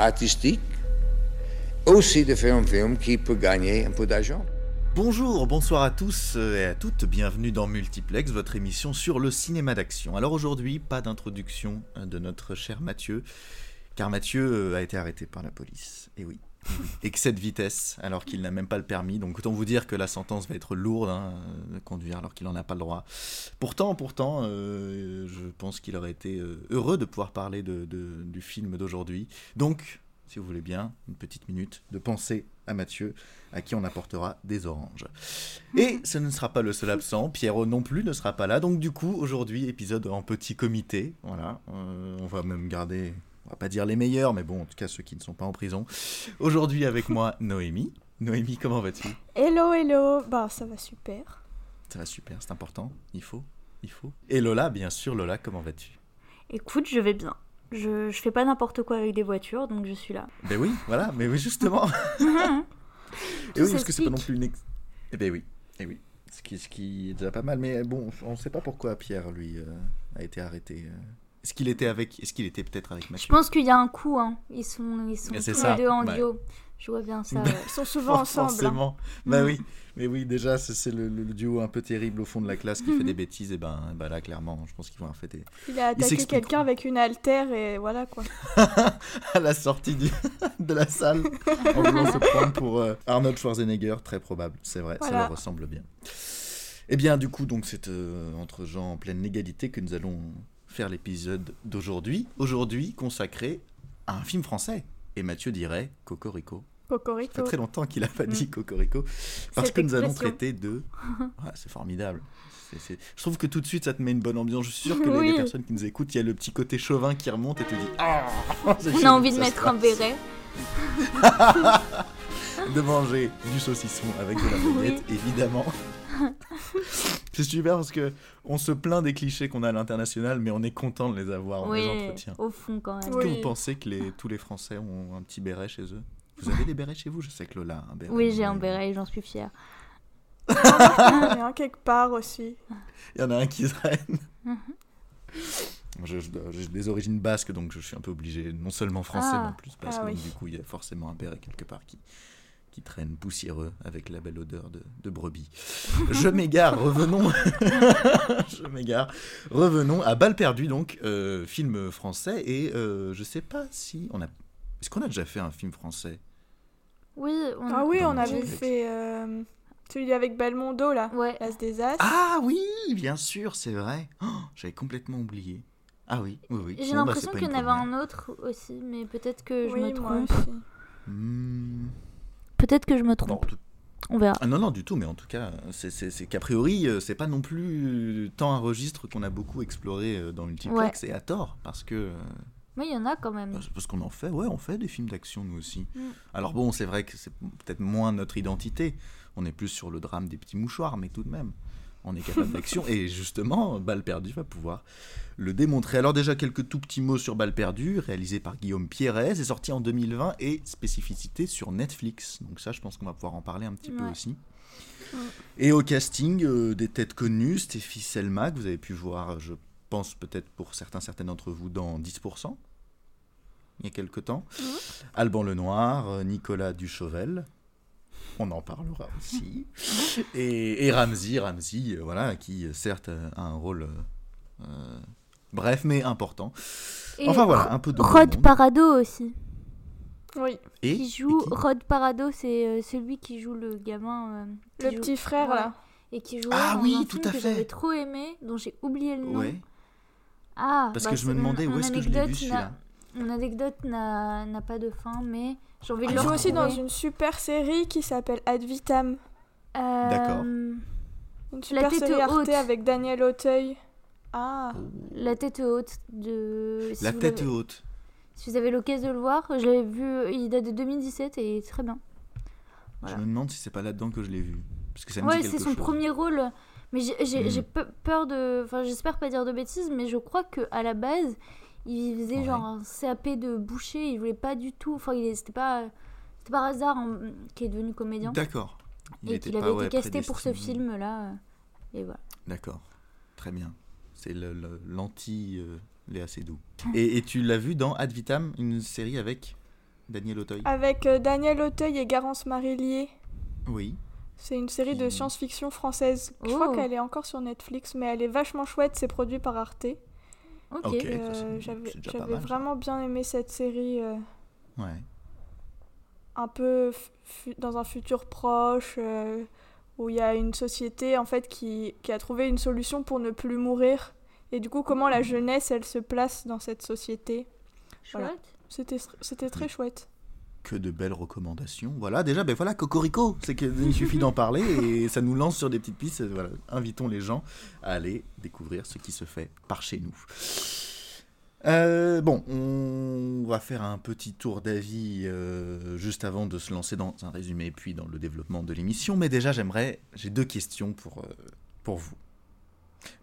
artistique, aussi de faire un film qui peut gagner un peu d'argent. Bonjour, bonsoir à tous et à toutes, bienvenue dans Multiplex, votre émission sur le cinéma d'action. Alors aujourd'hui, pas d'introduction de notre cher Mathieu, car Mathieu a été arrêté par la police. Et oui, excès de vitesse alors qu'il n'a même pas le permis. Donc autant vous dire que la sentence va être lourde hein, conduire alors qu'il n'en a pas le droit. Pourtant, pourtant, euh, je pense qu'il aurait été euh, heureux de pouvoir parler de, du film d'aujourd'hui. Donc, si vous voulez bien, une petite minute de penser à Mathieu, à qui on apportera des oranges. Et ce ne sera pas le seul absent, Pierrot non plus ne sera pas là. Donc du coup, aujourd'hui, épisode en petit comité. Voilà, Euh, on va même garder, on va pas dire les meilleurs, mais bon, en tout cas ceux qui ne sont pas en prison. Aujourd'hui avec moi, Noémie. Noémie, comment vas-tu? Hello, hello. Bah, ça va super. Ça va super, c'est important, il faut, il faut. Et Lola, bien sûr, Lola, comment vas-tu? Écoute, je vais bien. Je, je fais pas n'importe quoi avec des voitures, donc je suis là. Ben oui, voilà, mais oui, justement. Et oui, parce que c'est pas non plus une. ex- Eh ben oui, eh oui. Ce qui, ce qui est déjà pas mal, mais bon, on ne sait pas pourquoi Pierre, lui, euh, a été arrêté. euh. Est-ce qu'il était avec. Est-ce qu'il était peut-être avec Je Mathieu pense qu'il y a un coup, hein. Ils sont, ils sont tous ça, les deux en duo. Je vois bien ça. Ouais. Ils sont souvent ensemble. hein. Forcément. Bah Mm. oui, mais oui, déjà, c'est le, le duo un peu terrible au fond de la classe qui fait des bêtises, et ben, bah là, clairement, je pense qu'ils vont en fait des- Il a attaqué quelqu'un avec une haltère et voilà quoi. à la sortie du- de la salle en voulant se prendre pour euh, Arnold Schwarzenegger, très probable, c'est vrai, ça leur ressemble bien. Eh bien, du coup, donc c'est euh, entre gens en pleine légalité que nous allons faire l'épisode d'aujourd'hui. Aujourd'hui, consacré à un film français. Et Mathieu dirait Cocorico. Ça Cocorico. fait très longtemps qu'il n'a pas dit Cocorico. Parce Cette que nous allons traiter de. Ouais, c'est formidable. Je trouve que tout de suite, ça te met une bonne ambiance. Je suis sûr que les- personnes qui nous écoutent, il y a le petit côté chauvin qui remonte et te dit Ah On a envie de ça mettre un béret. de manger du saucisson avec de la baguette, évidemment. C'est super parce que on se plaint des clichés qu'on a à l'international, mais on est content de les avoir dans les entretiens. au fond quand même. Est-ce que vous pensez que les, tous les Français ont un petit béret chez eux? Vous avez des bérets chez vous? Je sais que Lola a un béret. Oui, j'ai un béret et j'en suis fière. Il y en a un quelque part aussi. Il y en a un qui traîne. Mhm. J'ai des origines basques, donc je suis un peu obligé, non seulement français, Ah. mais en plus basque. Ah donc oui. du coup, il y a forcément un béret quelque part qui, qui traîne poussiéreux avec la belle odeur de, de brebis. Je m'égare, revenons. je m'égare. Revenons à Balle perdue, donc, euh, film français. Et euh, je sais pas si on a. Est-ce qu'on a déjà fait un film français? Oui, on... Ah oui, Dans on avait fait euh, celui avec Belmondo là. Ouais. L'As des As. Ah oui, bien sûr, c'est vrai. Oh, J'avais complètement oublié. Ah oui, oui, oui. J'ai Bon, bah, l'impression pas qu'il y en avait un autre aussi, mais peut-être que je oui, me moi trompe. aussi. Hmm. Peut-être que je me Non, trompe. tout- On verra. Ah non, non, du tout, mais en tout cas, c'est- qu'a priori, euh, c'est pas non plus euh, tant un registre qu'on a beaucoup exploré euh, dans Multiplex, et à tort, parce que. euh, Mais il y en a quand même. parce qu'on en fait, ouais, on fait des films d'action nous aussi. Mm. Alors bon, c'est vrai que c'est peut-être moins notre identité, on est plus sur le drame des petits mouchoirs, mais tout de même, on est capable d'action, et justement, Balle perdue va pouvoir le démontrer. Alors déjà, quelques tout petits mots sur Balle perdue, réalisé par Guillaume Pierret, c'est sorti en 2020, et spécificité sur Netflix, donc ça, je pense qu'on va pouvoir en parler un petit peu aussi. Et au casting, euh, des têtes connues, Stéphie Selma, que vous avez pu voir, je pense peut-être pour certains, certaines d'entre vous, dans 10%, il y a quelque temps. Alban Lenoir, euh, Nicolas Duchauvel, on en parlera aussi. et, et Ramsey, Ramsey, euh, voilà, qui euh, certes euh, a un rôle, euh, bref, mais important. Et Enfin voilà, un peu de Rod. Parado aussi. Oui. Et, Qui joue et qui Rod Parado, c'est celui qui joue le gamin. euh, Le joue- petit frère là. Et qui jouait Ah dans oui, un tout film à que fait. j'avais trop aimé, dont j'ai oublié le nom. Ouais, Ah, parce bah, que je me demandais où est-ce que je l'ai vu anecdote celui-là. n'a- Mon anecdote n'a pas de fin, mais j'ai envie de Il le joue aussi dans une super série qui s'appelle Ad Vitam. Euh, D'accord. Une super tête série Arte haute. avec Daniel Auteuil. Ah. La tête haute de. si La tête l'avez- haute. Si vous avez l'occasion de le voir, je l'avais vu, il date de 2017 et il est très bien. Voilà. Je me demande si c'est pas là-dedans que je l'ai vu. Parce que ça me Ouais, c'est son chose. premier rôle. Mais j'ai- pe- peur de. Enfin, j'espère pas dire de bêtises, mais je crois que à la base, il faisait Ouais. genre un CAP de boucher. Il voulait pas du tout. Enfin, c'était pas. C'était par hasard hein, qu'il est devenu comédien. D'accord. Il Et qu'il avait été casté pour ce film-là. Et voilà. D'accord. Très bien. C'est le- le- l'anti euh, Léa Seydoux. Et, et tu l'as vu dans Ad Vitam, une série avec Daniel Auteuil? Avec euh, Daniel Auteuil et Garance Marillier. Oui. C'est une série de science-fiction française. Je Oh. crois qu'elle est encore sur Netflix, mais elle est vachement chouette. C'est produit par Arte. Ok. Euh, J'avais vraiment bien aimé cette série. euh, Ouais. un peu dans un futur proche euh, où il y a une société en fait qui, qui a trouvé une solution pour ne plus mourir et du coup comment la jeunesse elle se place dans cette société? Chouette. voilà. c'était c'était très chouette Que de belles recommandations. Voilà, déjà, ben voilà, Cocorico. C'est qu'il suffit d'en parler et ça nous lance sur des petites pistes. Voilà, invitons les gens à aller découvrir ce qui se fait par chez nous. Euh, bon, on va faire un petit tour d'avis euh, juste avant de se lancer dans un résumé puis dans le développement de l'émission. Mais déjà, j'aimerais, j'ai deux questions pour, euh, pour vous.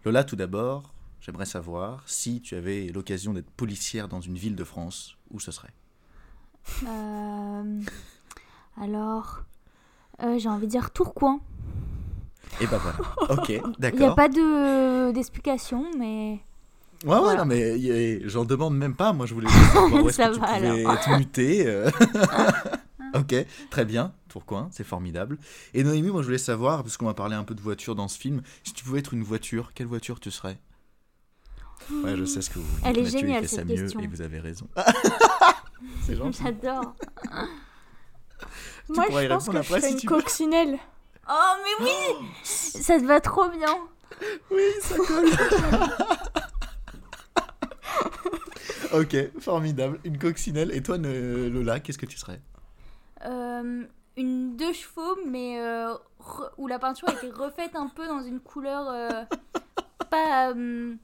Lola, tout d'abord, j'aimerais savoir si tu avais l'occasion d'être policière dans une ville de France, où ce serait? Euh, alors. euh, J'ai envie de dire Tourcoing. Et ben voilà. Ok, Il n'y a d'accord. pas de d'explication, mais. Ouais, ouais, Voilà. non, mais y j'en demande même pas. Moi, je voulais juste savoir où est-ce que tu va, pouvais alors. être muté. euh. ok, très bien. Tourcoing, c'est formidable. Et Noémie, moi, je voulais savoir, parce qu'on va parler un peu de voiture dans ce film, si tu pouvais être une voiture, quelle voiture tu serais? Ouais, je sais ce que vous dites. Elle est Mathieu, géniale, cette mieux, question. et vous avez raison. C'est gentil. J'adore. moi je pense que je si une coccinelle Oh, mais oui Ça te va trop bien. Oui, ça colle. ok, formidable. Une coccinelle. Et toi, Lola, qu'est-ce que tu serais? Euh, une deux chevaux, mais euh, re- où la peinture a été refaite un peu dans une couleur euh, pas euh,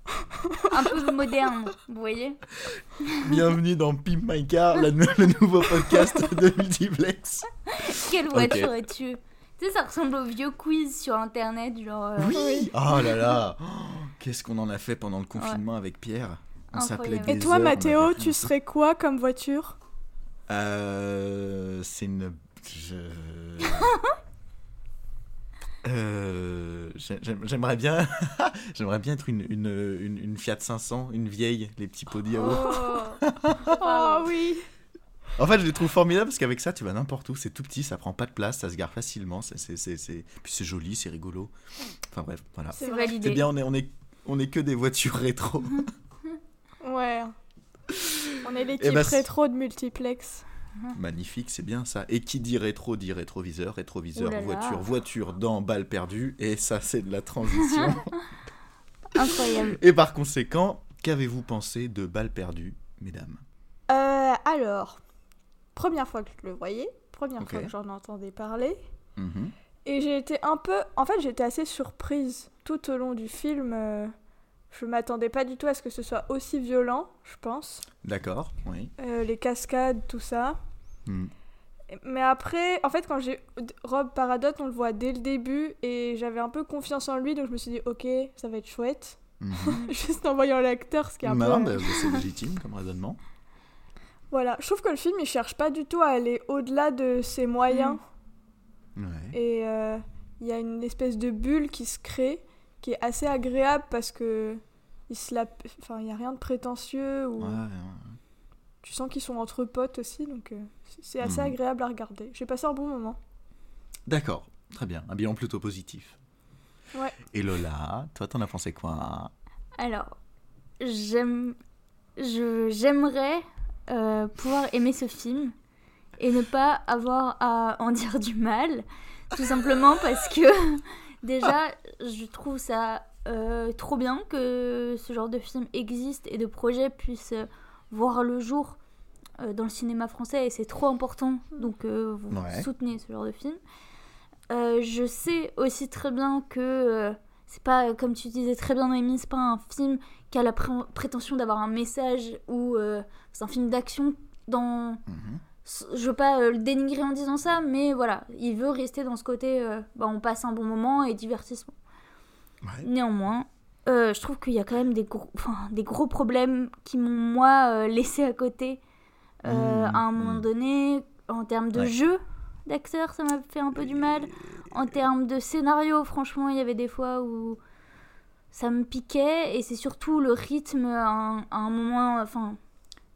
un peu moderne, vous voyez. Bienvenue dans Pimp My Car, la le nouveau podcast de Multiplex. Quelle voiture es-tu? Tu sais, ça ressemble au vieux quiz sur internet, genre. euh, Oui. Oh là là. Oh, Qu'est-ce qu'on en a fait pendant le confinement avec Pierre? On s'appelait et toi heures, Mathéo tu serais quoi comme voiture? Euh... C'est une... je- Euh, j'ai- j'aime- J'aimerais bien, j'aimerais bien être une, une, une, une Fiat 500, une vieille, les petits pots. Oh. oh oui En fait, je les trouve formidables parce qu'avec ça, tu vas n'importe où, c'est tout petit, ça prend pas de place, ça se gare facilement, c'est, c'est, puis c'est joli, c'est rigolo. Enfin bref, voilà. C'est vrai. C'est validé. bien, on est, on est, on est que des voitures rétro. ouais on est Eh l'équipe ben, c'est- rétro de multiplex Magnifique, c'est bien ça. Et qui dit rétro dit rétroviseur, rétroviseur, là. voiture, voiture dans balle perdue, et ça, c'est de la transition. Incroyable. et par conséquent, qu'avez-vous pensé de balle perdue, mesdames? Euh, alors, première fois que je le voyais, première fois que j'en entendais parler, Mhm. et j'ai été un peu... En fait, j'étais assez surprise tout au long du film. euh, Je m'attendais pas du tout à ce que ce soit aussi violent, je pense. D'accord, oui. Euh, les cascades, tout ça. Hmm. Mais après, en fait, quand j'ai Rob Paradot, on le voit dès le début, et j'avais un peu confiance en lui, donc je me suis dit, ok, ça va être chouette. Mhm. Juste en voyant l'acteur, ce qui est un Non, peu... bah, c'est légitime comme raisonnement. Voilà, je trouve que le film, il cherche pas du tout à aller au-delà de ses moyens. Mm. Ouais. Et euh, il y a une espèce de bulle qui se crée, qui est assez agréable parce que il se la... enfin, il y a rien de prétentieux ou Ouais, ouais. tu sens qu'ils sont entre potes aussi, donc euh, c'est- assez Mhm. agréable à regarder. J'ai passé un bon moment. D'accord, très bien. Un bilan plutôt positif. Ouais. Et Lola, toi, t'en as pensé quoi? Alors, j'aime, je, j'aimerais euh, pouvoir aimer ce film et ne pas avoir à en dire du mal, tout simplement parce que déjà, je trouve ça euh, trop bien que ce genre de film existe et de projet puisse euh, voir le jour euh, dans le cinéma français et c'est trop important. Donc, euh, vous Ouais. soutenez ce genre de film. Je sais aussi très bien que c'est pas, comme tu disais très bien, Noémie, c'est pas un film qui a la pré- prétention d'avoir un message ou c'est un film d'action dans. Mhm. Je veux pas euh, le dénigrer en disant ça, mais voilà, il veut rester dans ce côté, euh, bah, on passe un bon moment et divertissement. Ouais. Néanmoins, euh, je trouve qu'il y a quand même des gros, enfin, des gros problèmes qui m'ont, moi, euh, laissé à côté Mmh, à un moment mmh. donné. En termes de Ouais. jeu d'acteurs, ça m'a fait un peu du mal. En termes de scénario, franchement, il y avait des fois où ça me piquait. Et c'est surtout le rythme à un, à un moment, enfin,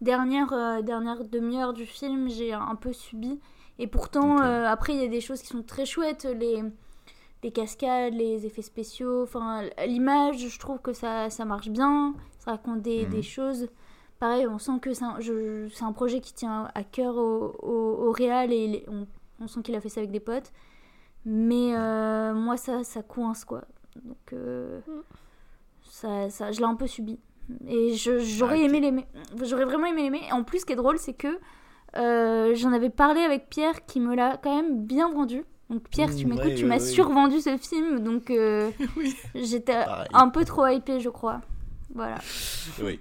dernière, euh, dernière demi-heure du film, j'ai un peu subi. Et pourtant, euh, après, il y a des choses qui sont très chouettes. Les, les cascades, les effets spéciaux, enfin, l'image, je trouve que ça, ça marche bien. Ça raconte des, Mhm. des choses. Pareil, on sent que c'est un, je- c'est un projet qui tient à cœur au, au, au réal et les- on, on sent qu'il a fait ça avec des potes. Mais euh, moi, ça, ça coince, quoi. Donc, euh, Mm. ça, ça, je l'ai un peu subi. Et j'aurais Ah, aimé l'aimer. J'aurais vraiment aimé l'aimer. En plus, ce qui est drôle, c'est que euh, j'en avais parlé avec Pierre qui me l'a quand même bien vendu. Donc, Pierre, tu Mm, m'écoutes, ouais, tu ouais, m'as ouais. survendu ce film. Donc, euh, Oui. j'étais un peu trop hypée, je crois. Voilà. Oui.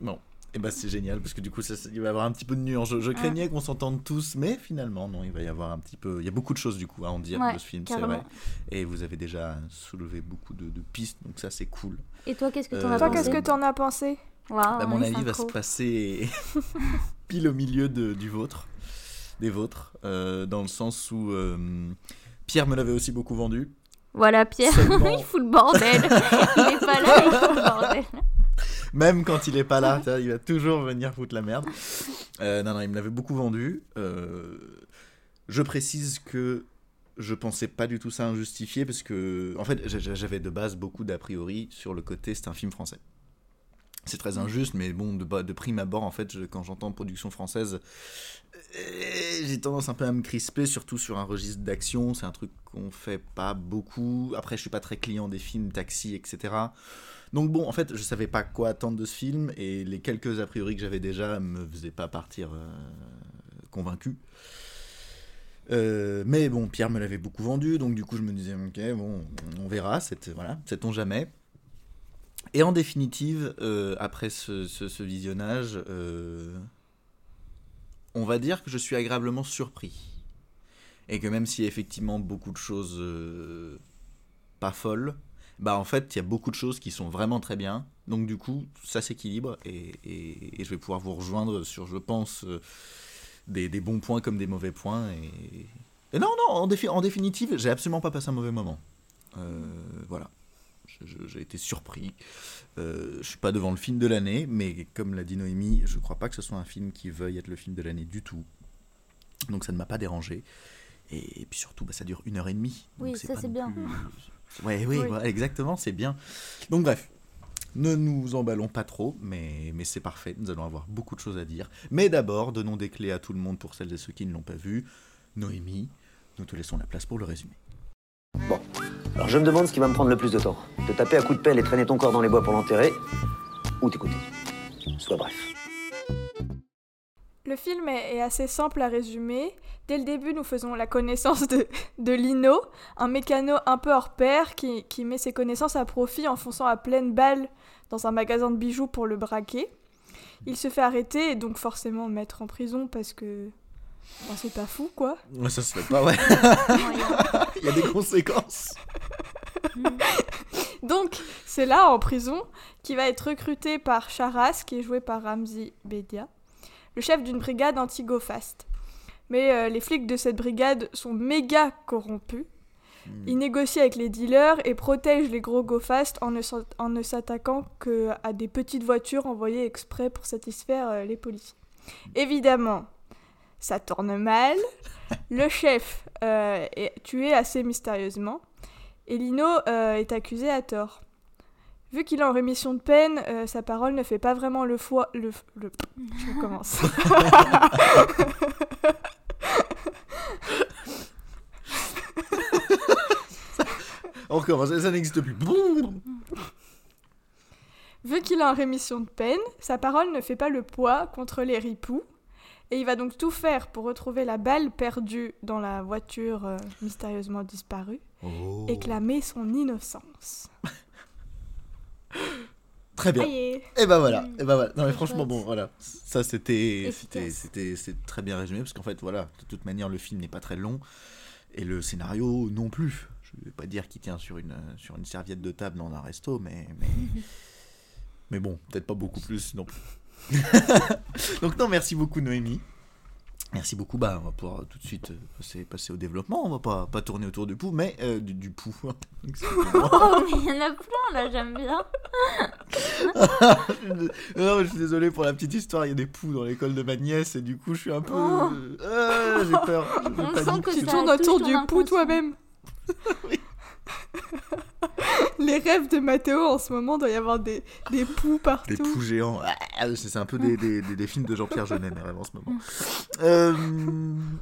Bon. Et bah c'est génial parce que du coup ça, ça- il va y avoir un petit peu de nuance. Je, je craignais qu'on s'entende tous, mais finalement non, il va y avoir un petit peu. Il y a beaucoup de choses du coup à en dire Ouais, de ce film, c'est vrai. Et vous avez déjà soulevé beaucoup de, de pistes, donc ça c'est cool. Et toi, qu'est-ce que t'en Euh, as qu'est-ce que t'en as pensé? Waouh, Bah, mon avis va se passer pile au milieu de, du vôtre, des vôtres, euh, dans le sens où euh, Pierre me l'avait aussi beaucoup vendu. Voilà, Pierre, Seulement- il fout le bordel. il est pas là, il fout le bordel. Même quand il est pas là, il va toujours venir foutre la merde. Euh, non, non, il me l'avait beaucoup vendu. Euh, je précise que je pensais pas du tout ça injustifié parce que, en fait, j'a- j'avais de base beaucoup d'a priori sur le côté c'est un film français. C'est très injuste, mais bon, de, prime abord, en fait, quand j'entends production française, euh, j'ai tendance un peu à me crisper, surtout sur un registre d'action. C'est un truc qu'on fait pas beaucoup. Après, je suis pas très client des films, taxi, etc. Donc bon, en fait, je savais pas quoi attendre de ce film et les quelques a priori que j'avais déjà me faisaient pas partir euh, convaincu. Euh, mais bon, Pierre me l'avait beaucoup vendu, donc du coup je me disais ok, bon, on verra, c'est voilà, sait-on jamais. Et en définitive, euh, après ce, ce- visionnage, on va dire que je suis agréablement surpris. Et que même a effectivement beaucoup de choses pas folles, bah en fait il y a beaucoup de choses qui sont vraiment très bien. Donc du coup ça s'équilibre et, et- et je vais pouvoir vous rejoindre sur, je pense, euh, des, des bons points comme des mauvais points. Et, et non, non, en, défi- en définitive, j'ai absolument pas passé un mauvais moment. Euh, voilà. J'ai été surpris. Euh, je suis pas devant le film de l'année, mais comme l'a dit Noémie, je crois pas que ce soit un film qui veuille être le film de l'année du tout. Donc ça ne m'a pas dérangé. Et, puis surtout, bah, ça dure une heure et demie. Oui, ça, c'est bien. Ouais, oui, Oui. voilà, exactement, c'est bien. Donc bref, ne nous emballons pas trop, mais, mais c'est parfait, nous allons avoir beaucoup de choses à dire. Mais d'abord, donnons des clés à tout le monde pour celles et ceux qui ne l'ont pas vu. Noémie, nous te laissons la place pour le résumé. Bon, alors je me demande ce qui va me prendre le plus de temps. Te taper à coups de pelle et traîner ton corps dans les bois pour l'enterrer, ou t'écouter. Sois bref. Le film est, assez simple à résumer. Dès le début, nous faisons la connaissance de, de Lino, un mécano un peu hors pair qui, qui met ses connaissances à profit en fonçant à pleine balle dans un magasin de bijoux pour le braquer. Il se fait arrêter et donc forcément mettre en prison parce que ben, c'est pas fou quoi. Ouais, ça se fait pas, ouais. Il y a des conséquences. Donc c'est là en prison qu'il va être recruté par Charas qui est joué par Ramzi Bedia, le chef d'une brigade anti-go-fast. Mais euh, les flics de cette brigade sont méga corrompus. Ils négocient avec les dealers et protègent les gros go-fast en ne, en ne s'attaquant qu'à des petites voitures envoyées exprès pour satisfaire euh, les policiers. Évidemment, ça tourne mal. Le chef euh, est tué assez mystérieusement. Et Lino est accusé à tort. Vu qu'il est en rémission de peine, euh, sa parole ne fait pas vraiment le foi... Le, le... Je recommence. On recommence, ça n'existe plus. Vu qu'il est en rémission de peine, sa parole ne fait pas le poids contre les ripoux. Et il va donc tout faire pour retrouver la balle perdue dans la voiture euh, mystérieusement disparue. Oh. et clamer son innocence. Très bien. Aïe. Et ben voilà, et ben voilà. Non mais franchement bon voilà, ça c'était c'était c'était c'est très bien résumé parce qu'en fait voilà, de toute manière le film n'est pas très long et le scénario non plus. Je vais pas dire qu'il tient sur une sur une serviette de table dans un resto mais mais mais bon, peut-être pas beaucoup plus non plus. Donc non, merci beaucoup Noémie. Merci beaucoup. Bah, on va pouvoir tout de suite euh, passer, passer au développement. On va pas, pas tourner autour du pouls, mais euh, du, du pouls. Oh, mais il y en a plein là, j'aime bien. non, mais je suis désolé pour la petite histoire. Il y a des poux dans l'école de ma nièce et du coup, je suis un peu. Oh. Euh, J'ai peur. je On panique. sent que Tu tournes autour du pouls toi-même. Les rêves de Mathéo en ce moment, doit y avoir des, des poux partout. Des poux géants. Ah, C'est un peu des, des, films de Jean-Pierre Jeunet, mais vraiment en ce moment. Euh,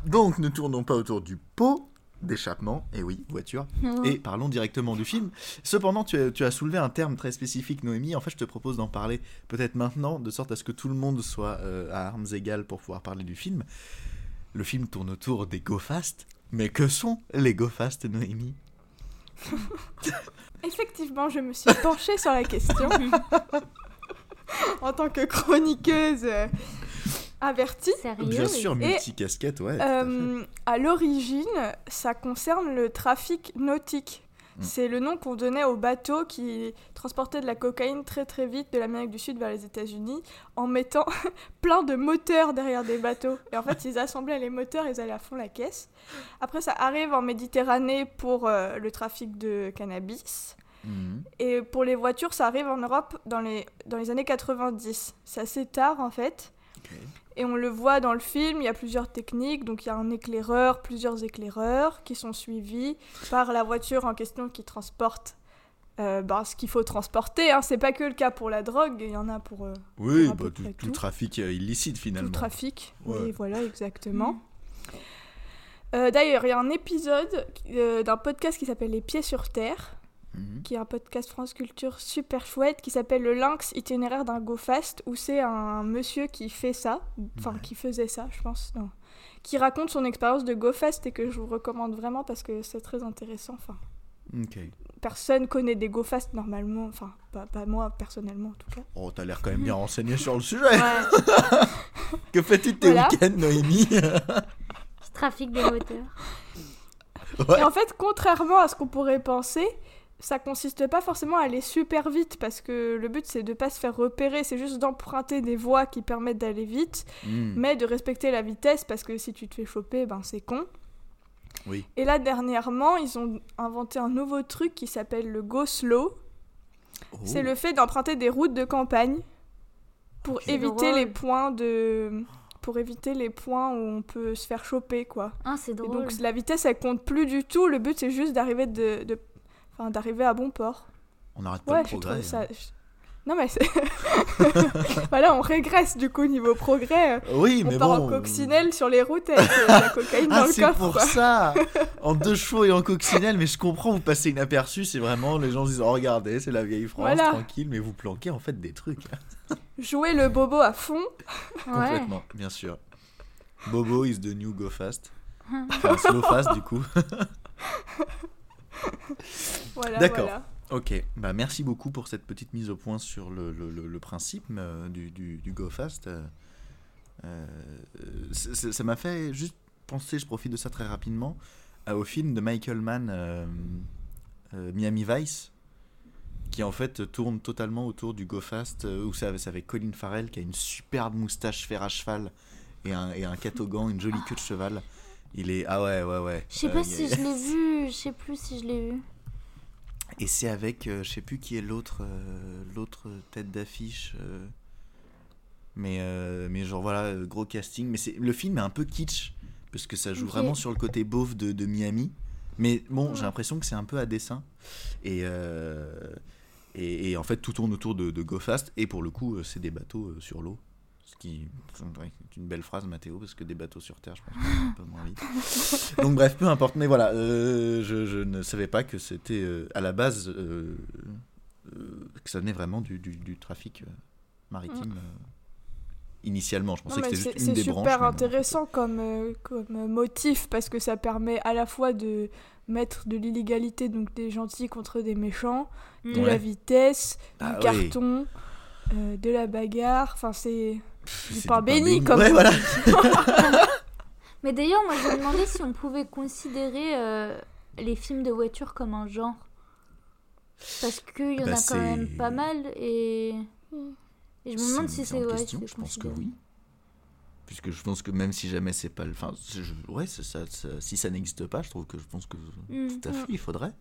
donc, ne tournons pas autour du pot d'échappement. Et oui, voiture. Et parlons directement du film. Cependant, tu as, tu as soulevé un terme très spécifique, Noémie. En fait, je te propose d'en parler peut-être maintenant, de sorte à ce que tout le monde soit euh, à armes égales pour pouvoir parler du film. Le film tourne autour des Go Fast. Mais que sont les Go Fast, Noémie? Effectivement, je me suis penchée sur la question en tant que chroniqueuse euh, avertie. Sérieux Bien sûr, Et, multi-casquette, ouais. Euh, à l'origine, ça concerne le trafic nautique. Mm. C'est le nom qu'on donnait aux bateaux qui transportaient de la cocaïne très très vite de l'Amérique du Sud vers les États-Unis en mettant plein de moteurs derrière des bateaux. Et en fait, ils assemblaient les moteurs, ils allaient à fond la caisse. Après, ça arrive en Méditerranée pour euh, le trafic de cannabis. Mhm. Et pour les voitures, ça arrive en Europe dans les, dans les années 90. C'est assez tard en fait. Et on le voit dans le film, il y a plusieurs techniques. Donc il y a un éclaireur, plusieurs éclaireurs qui sont suivis par la voiture en question qui transporte euh, ben, ce qu'il faut transporter. Hein. C'est pas que le cas pour la drogue, il y en a pour euh, Oui, bah, tout, tout tout. trafic euh, illicite tout finalement. le trafic. Ouais. Oui, voilà, exactement. Euh, D'ailleurs, il y a un épisode euh, d'un podcast qui s'appelle Les Pieds sur Terre Mhm. qui est un podcast France Culture super chouette qui s'appelle le Lynx itinéraire d'un go fast où c'est un monsieur qui fait ça, enfin Ouais. qui faisait ça, je pense, non, qui raconte son expérience de go fast et que je vous recommande vraiment parce que c'est très intéressant. Enfin, Ok. personne connaît des go fast normalement, enfin pas, pas moi personnellement en tout cas. Oh, t'as l'air quand même bien renseigné sur le sujet. Ouais. Que fais-tu de tes Voilà. week-ends, Noémie? Trafic des moteurs. Ouais. Et en fait, contrairement à ce qu'on pourrait penser, ça consiste pas forcément à aller super vite parce que le but c'est de pas se faire repérer, c'est juste d'emprunter des voies qui permettent d'aller vite. Hmm. mais de respecter la vitesse parce que si tu te fais choper, ben c'est con. Oui. Et là, dernièrement, ils ont inventé un nouveau truc qui s'appelle le go slow. Oh. C'est le fait d'emprunter des routes de campagne pour éviter les points de pour éviter les points où on peut se faire choper quoi. Ah, c'est Et drôle. donc la vitesse elle compte plus du tout, le but c'est juste d'arriver de, de- enfin, d'arriver à bon port. On n'arrête pas Ouais, le je progrès. ça hein. Non mais c'est voilà, on régresse du coup niveau progrès. Oui, On mais part bon. en coccinelle sur les routes avec euh, la cocaïne Ah, dans le c'est coffre. pour quoi. ça En deux chevaux et en coccinelle, mais je comprends, vous passez inaperçu, c'est vraiment, les gens se disent, oh regardez, c'est la vieille France, Voilà. tranquille, mais vous planquez en fait des trucs. Jouer le bobo à fond. Ouais. Complètement, bien sûr. Bobo is the new go fast. Enfin, slow fast du coup. Voilà, D'accord. voilà. Ok, bah merci beaucoup pour cette petite mise au point sur le, principe euh, du, du, Go Fast. Euh, euh, ça m'a fait juste penser, je profite de ça très rapidement, au film de Michael Mann, Miami Vice, qui en fait tourne totalement autour du Go Fast, où c'est avec Colin Farrell qui a une superbe moustache fer à cheval et un, et un catogan, une jolie queue de cheval. Il est... Ah ouais, ouais, ouais. Je sais pas si je l'ai vu, je sais plus si je l'ai vu. Et c'est avec, euh, je sais plus qui est l'autre, euh, l'autre tête d'affiche. euh, mais, euh, mais genre voilà, gros casting. Mais c'est le film est un peu kitsch parce que ça joue vraiment sur le côté beauf de, de Miami. Mais bon, j'ai l'impression que c'est un peu à dessin. Et, et, et en fait, tout tourne autour de, de Go Fast. Et pour le coup, c'est des bateaux sur l'eau. Ce qui est une belle phrase, Mathéo, parce que des bateaux sur Terre, je pense que c'est un peu moins vite. Donc bref, peu importe. Mais voilà, euh, je, je ne savais pas que c'était euh, à la base euh, que ça venait vraiment du, du- du trafic maritime euh, initialement. Je Non, pensais que c'était c'est juste une c'est des branches. super mais non. intéressant comme, comme motif parce que ça permet à la fois de mettre de l'illégalité, donc des gentils contre des méchants, de Ouais. la vitesse, Ah du oui. carton, de la bagarre, enfin c'est du pain béni comme Ouais, voilà. Mais d'ailleurs, moi je me demandais si on pouvait considérer euh, les films de voiture comme un genre. Parce qu'il y en Bah, a quand même pas mal et. Et je me demande C'est si c'est. Ouais, je pense que oui. Puisque je pense que même si jamais c'est pas le. Enfin, je- ouais, c'est ça, ça- si ça n'existe pas, je trouve que je pense que Mm. tout à fait, il faudrait.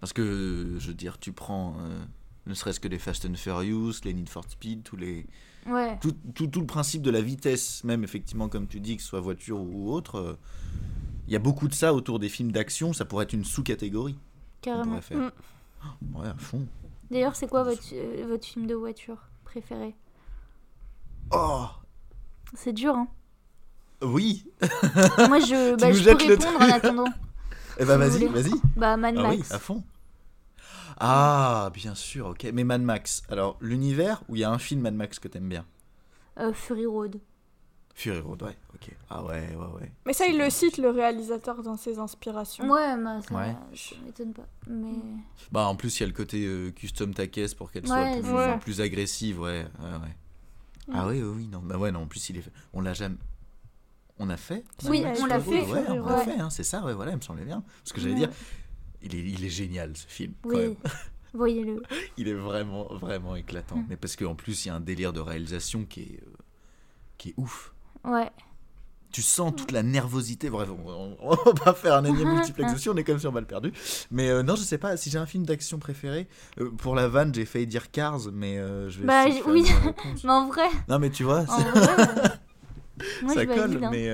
Parce que, je veux dire, tu prends. euh, ne serait-ce que les Fast and Furious, les Need for Speed, tous les. Ouais. Tout, tout, tout le principe de la vitesse, même effectivement, comme tu dis, que ce soit voiture ou autre, euh, il y a beaucoup de ça autour des films d'action, ça pourrait être une sous-catégorie. Carrément. faire. Ouais, à fond. D'ailleurs, c'est quoi votre, euh, votre film de voiture préféré? Oh C'est dur, hein Oui Moi, je, bah, je peux répondre en attendant. Eh ben Si vous vas-y, vas-y. Bah, Mad Ah Max. oui, à fond. Ah, bien sûr, ok. Mais Mad Max, alors l'univers où il y a un film Mad Max que t'aimes bien? Euh, Fury Road. Fury Road, ouais, ok. Ah ouais, ouais, ouais. Mais ça, il le cite, le réalisateur, dans ses inspirations. Ouais, bah, ça, Ouais. ça m'étonne pas. Mais. Bah en plus il y a le côté euh, custom ta caisse pour qu'elle soit plus, plus agressive, ouais, ouais, ouais. Ah oui, oui, non, bah ouais, non, en plus il est fait. On l'a jamais. On a fait Oui, on l'a Fury fait, Ouais, on l'a fait, hein, c'est ça, ouais, voilà, il me semblait bien. Parce que j'allais Ouais. dire, il est, il est génial ce film. quand Oui. même. Voyez-le. Il est vraiment, vraiment éclatant. Mm. Mais parce qu'en plus il y a un délire de réalisation qui est, euh, qui est ouf. Ouais. tu sens toute la nervosité. Bref, on, on- on va pas faire un énième multiplex dessus, on est comme si on mal perdu. Mais euh, non, je sais pas si j'ai un film d'action préféré. Euh, pour la vanne, j'ai failli dire Cars, mais je vais Bah, oui. Mais en vrai, Non, mais tu vois, en c'est- vrai, moi ça colle, mais.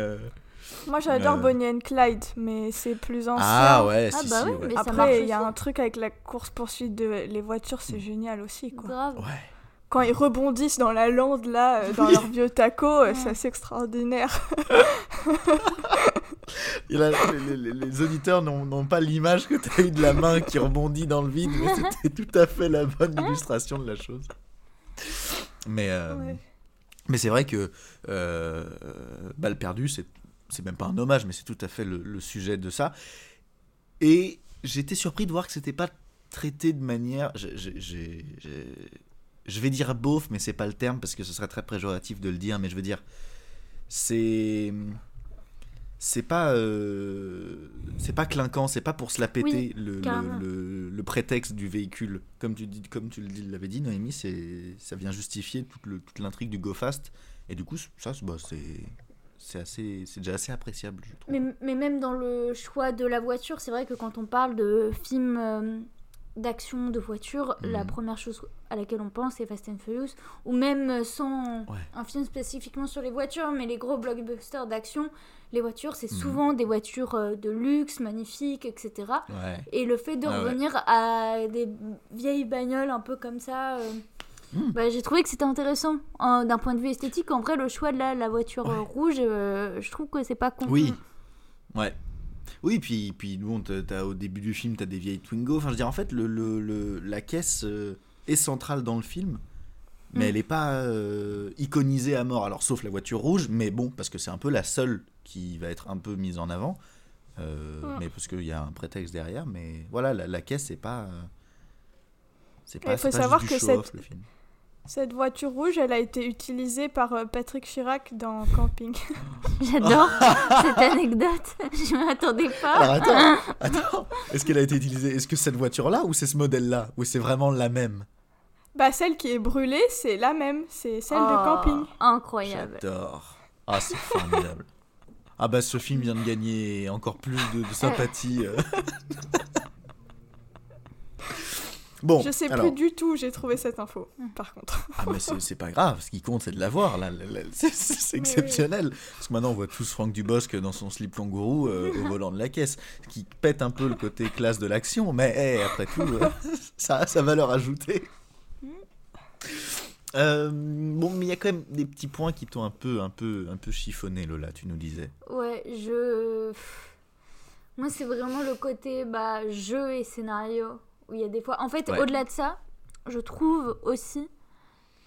Moi, j'adore Euh. Bonnie and Clyde, mais c'est plus ancien. Ah ouais, Ah si, bah si, ouais. mais Après, il y a aussi. un truc avec la course-poursuite de les voitures, c'est génial aussi, quoi. Grave. Ouais. Quand ils rebondissent dans la lande, là, euh, dans leur vieux taco, euh, c'est assez extraordinaire. Et là, les, les- les auditeurs n'ont n'ont pas l'image que tu as eu de la main qui rebondit dans le vide, mais c'était tout à fait la bonne illustration de la chose. Mais, euh, Ouais. mais c'est vrai que euh, Balle perdue, c'est c'est même pas un hommage, mais c'est tout à fait le, le sujet de ça. Et j'étais surpris de voir que c'était pas traité de manière. Je vais dire beauf, mais c'est pas le terme parce que ce serait très péjoratif de le dire, mais je veux dire. C'est c'est pas euh, c'est pas clinquant c'est pas pour se la péter le, le, carrément. le- le prétexte du véhicule comme tu dis comme tu l'avais dit Noémie ça vient justifier toute, l'intrigue du go fast et du coup ça c'est- bah, c'est c'est assez c'est déjà assez appréciable je trouve Mais, mais même dans le choix de la voiture, c'est vrai que quand on parle de films euh, d'action de voiture, la Mhm. première chose à laquelle on pense c'est Fast and Furious, ou même sans Ouais. un film spécifiquement sur les voitures, mais les gros blockbusters d'action, les voitures c'est Mhm. souvent des voitures euh, de luxe, magnifiques, etc. ouais Et le fait de Ah ouais. revenir à des vieilles bagnoles un peu comme ça, euh, Mm. bah, j'ai trouvé que c'était intéressant. En- D'un point de vue esthétique, en vrai, le choix de la, la voiture euh, rouge, euh, je trouve que c'est pas con. Oui. Ouais. Oui, puis, puis bon, t'as- t'as- au début du film, t'as des vieilles Twingo. Enfin, je veux dire, en fait, le, le- le- la caisse euh, est centrale dans le film, mais Mm. elle n'est pas euh, iconisée à mort. Alors, sauf la voiture rouge, mais bon, parce que c'est un peu la seule qui va être un peu mise en avant. Euh, Mm. Mais parce qu'il y a un prétexte derrière, mais voilà, la, la caisse, c'est pas. C'est pas, Il faut savoir que cette- le film. Cette voiture rouge, elle a été utilisée par euh, Patrick Chirac dans Camping. J'adore cette anecdote. Je m'attendais pas. Alors attends, attends. Est-ce qu'elle a été utilisée? Est-ce que cette voiture-là ou c'est ce modèle-là? Ou c'est vraiment la même? Bah, celle qui est brûlée, c'est la même, c'est celle Oh, de Camping. Incroyable. J'adore. Ah, c'est formidable. Ah bah ce film vient de gagner encore plus de, de sympathie. Bon, Je sais alors, plus du tout, j'ai trouvé cette info, Mm. par contre. ah mais c'est pas grave, ce qui compte c'est de l'avoir là, c'est- oui. exceptionnel. Parce que maintenant on voit tous Franck Dubosc dans son slip kangourou euh, au volant de la caisse, ce qui pète un peu le côté classe de l'action, mais hey, après tout, euh, ça a sa valeur ajoutée. Euh, bon, mais il y a quand même des petits points qui t'ont un peu, un peu, un peu chiffonné, Lola. Tu nous disais. Ouais, je. Moi, c'est vraiment le côté bah, jeu et scénario. Où il y a des fois. En fait, Ouais. au-delà de ça, je trouve aussi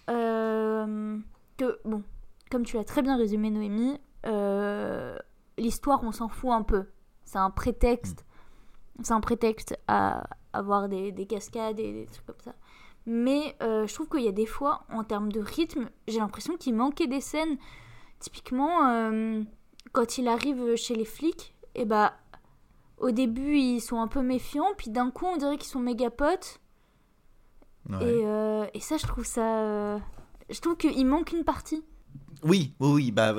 euh, que. Bon. comme tu l'as très bien résumé, Noémie, euh, l'histoire, on s'en fout un peu. C'est un prétexte. C'est un prétexte à avoir des, des cascades et des trucs comme ça. Mais euh, je trouve qu'il y a des fois, en termes de rythme, j'ai l'impression qu'il manquait des scènes. Typiquement, quand il arrive chez les flics, et bah, au début, ils sont un peu méfiants, puis d'un coup, on dirait qu'ils sont méga potes. Ouais. Et, euh, et ça, je trouve ça. euh, Je trouve qu'il manque une partie. Oui, oui, oui, bah,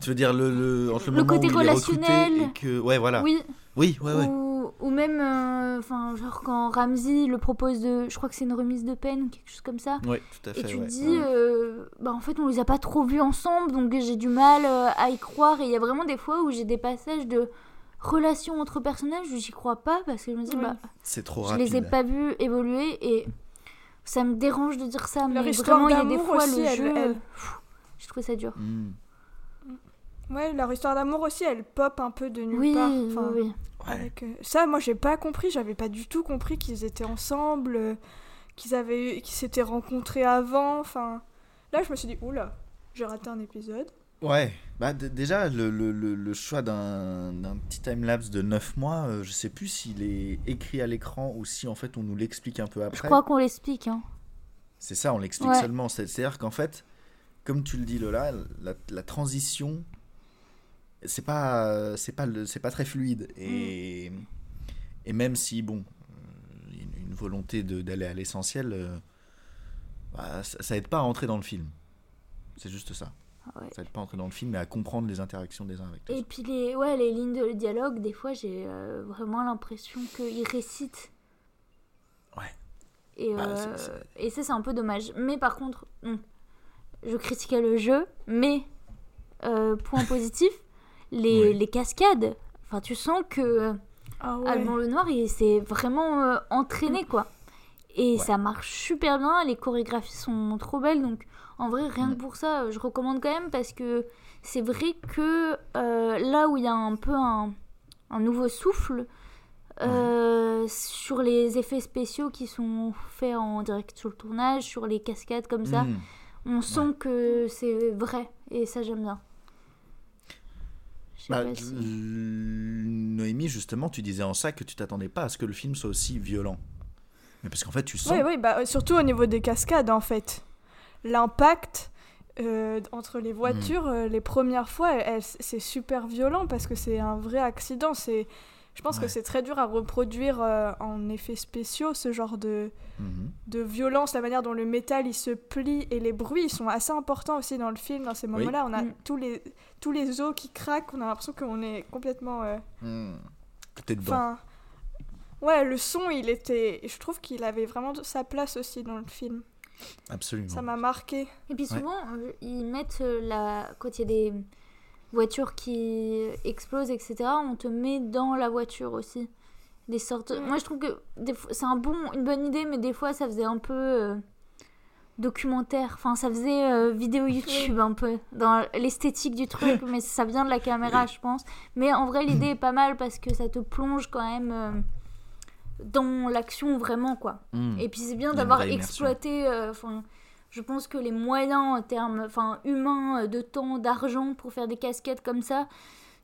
tu veux dire le, le, entre le, Le côté où il est recruté relationnel. et que, ouais, voilà. Oui, Oui, ouais, ouais. Ou, ou même, euh, enfin, genre quand Ramsey le propose de. Je crois que c'est une remise de peine, quelque chose comme ça. Ouais, tout à fait. Et tu ouais. te dis, euh, bah en fait, on les a pas trop vus ensemble, donc j'ai du mal à y croire. Et il y a vraiment des fois où j'ai des passages de relations entre personnages j'y crois pas parce que je me dis, Oui. bah, C'est trop je rapide. les ai pas vus évoluer et ça me dérange de dire ça, Leur mais vraiment, il y a des fois aussi, le elle- jeu. elle- pff, J'ai trouvé ça dur. Hmm. Ouais, leur histoire d'amour aussi, elle pop un peu de nulle Oui, part. oui, Enfin, oui. Ouais. avec, euh, Ça, moi, j'ai pas compris. J'avais pas du tout compris qu'ils étaient ensemble, euh, qu'ils avaient, eu- qu'ils s'étaient rencontrés avant. Enfin, là, je me suis dit, oula, j'ai raté un épisode. Ouais, bah déjà le, le, le, choix d'un petit timelapse de 9 mois, euh, je sais plus s'il est écrit à l'écran ou si en fait on nous l'explique un peu Je après. crois qu'on l'explique. Hein. C'est ça, on l'explique Ouais. seulement. C'est- C'est-à-dire qu'en fait, comme tu le dis Lola, la, la transition, c'est pas, c'est pas, c'est pas très fluide. Et, et même si, bon, euh, une, une volonté d'aller à l'essentiel, euh, bah, ça, ça aide pas à entrer dans le film. C'est juste ça. Ouais. Ça aide pas à entrer dans le film, mais à comprendre les interactions des uns avec les Et autres. puis les, ouais, les lignes de dialogue, des fois, j'ai euh, vraiment l'impression qu'ils récitent. Ouais. Et, Bah, euh, c'est- c'est- et ça, c'est un peu dommage. Mais par contre, bon, je critiquais le jeu, mais euh, point positif, les, Oui. les cascades. Enfin, tu sens que Ah Alban Lenoir, il s'est vraiment euh, entraîné, quoi. Et Ouais. ça marche super bien, les chorégraphies sont trop belles, donc en vrai, rien que pour ça, euh, je recommande quand même parce que c'est vrai que euh, là où il y a un peu un, un nouveau souffle, euh, sur les effets spéciaux qui sont faits en direct sur le tournage, sur les cascades comme ça, Hmm. on sent que c'est vrai, et ça j'aime bien. Je sais Bah, pas si- Noémie, justement, tu disais en ça que tu t'attendais pas à ce que le film soit aussi violent. Mais parce qu'en fait, tu sens. Oui, oui, bah, surtout au niveau des cascades, en fait. L'impact euh, entre les voitures, euh, les premières fois, c'est super violent parce que c'est un vrai accident. C'est, je pense Ouais. que c'est très dur à reproduire euh, en effets spéciaux, ce genre de, Mhm. de violence, la manière dont le métal il se plie et les bruits ils sont assez importants aussi dans le film. Dans ces moments-là, on a Mm. tous, les, tous les os qui craquent, on a l'impression qu'on est complètement. euh, Hmm. T'es dedans. Enfin. Ouais, le son, il était. Je trouve qu'il avait vraiment sa place aussi dans le film. Absolument. Ça m'a marqué. Et puis souvent, euh, ils mettent euh, la... quand il y a des voitures qui explosent, etc., on te met dans la voiture aussi. Des sortes... Mm. Moi, je trouve que des c'est un bon... une bonne idée, mais des fois, ça faisait un peu euh, documentaire. Enfin, ça faisait euh, vidéo YouTube un peu, dans l'esthétique du truc, mais ça vient de la caméra, je pense. Mais en vrai, l'idée est pas mal parce que ça te plonge quand même euh, dans l'action vraiment, quoi. Hmm. Et puis c'est bien d'avoir exploité. euh, Enfin, je pense que les moyens en termes, enfin, humains, euh, de temps, d'argent pour faire des casquettes comme ça,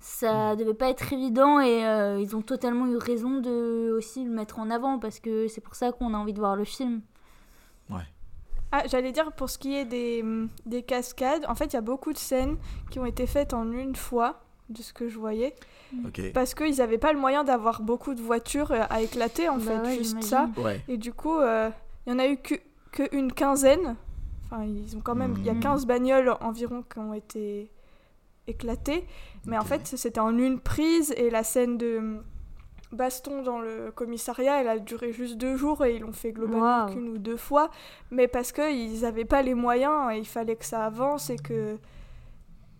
ça devait pas être évident et euh, ils ont totalement eu raison de aussi le mettre en avant parce que c'est pour ça qu'on a envie de voir le film. Ah, j'allais dire pour ce qui est des, des cascades, en fait, il y a beaucoup de scènes qui ont été faites en une fois, de ce que je voyais, Ok. parce qu'ils n'avaient pas le moyen d'avoir beaucoup de voitures euh, à éclater, en Bah fait, ouais, juste ça. Ouais. Et du coup, euh, il y en a eu que, que une quinzaine. Enfin, ils ont quand même. Il y a Mhm. 15 bagnoles environ qui ont été éclatées. Mais en fait, c'était en une prise et la scène de baston dans le commissariat, elle a duré juste deux jours et ils l'ont fait globalement Waouh. qu'une ou deux fois. Mais parce qu'ils n'avaient pas les moyens et il fallait que ça avance et que.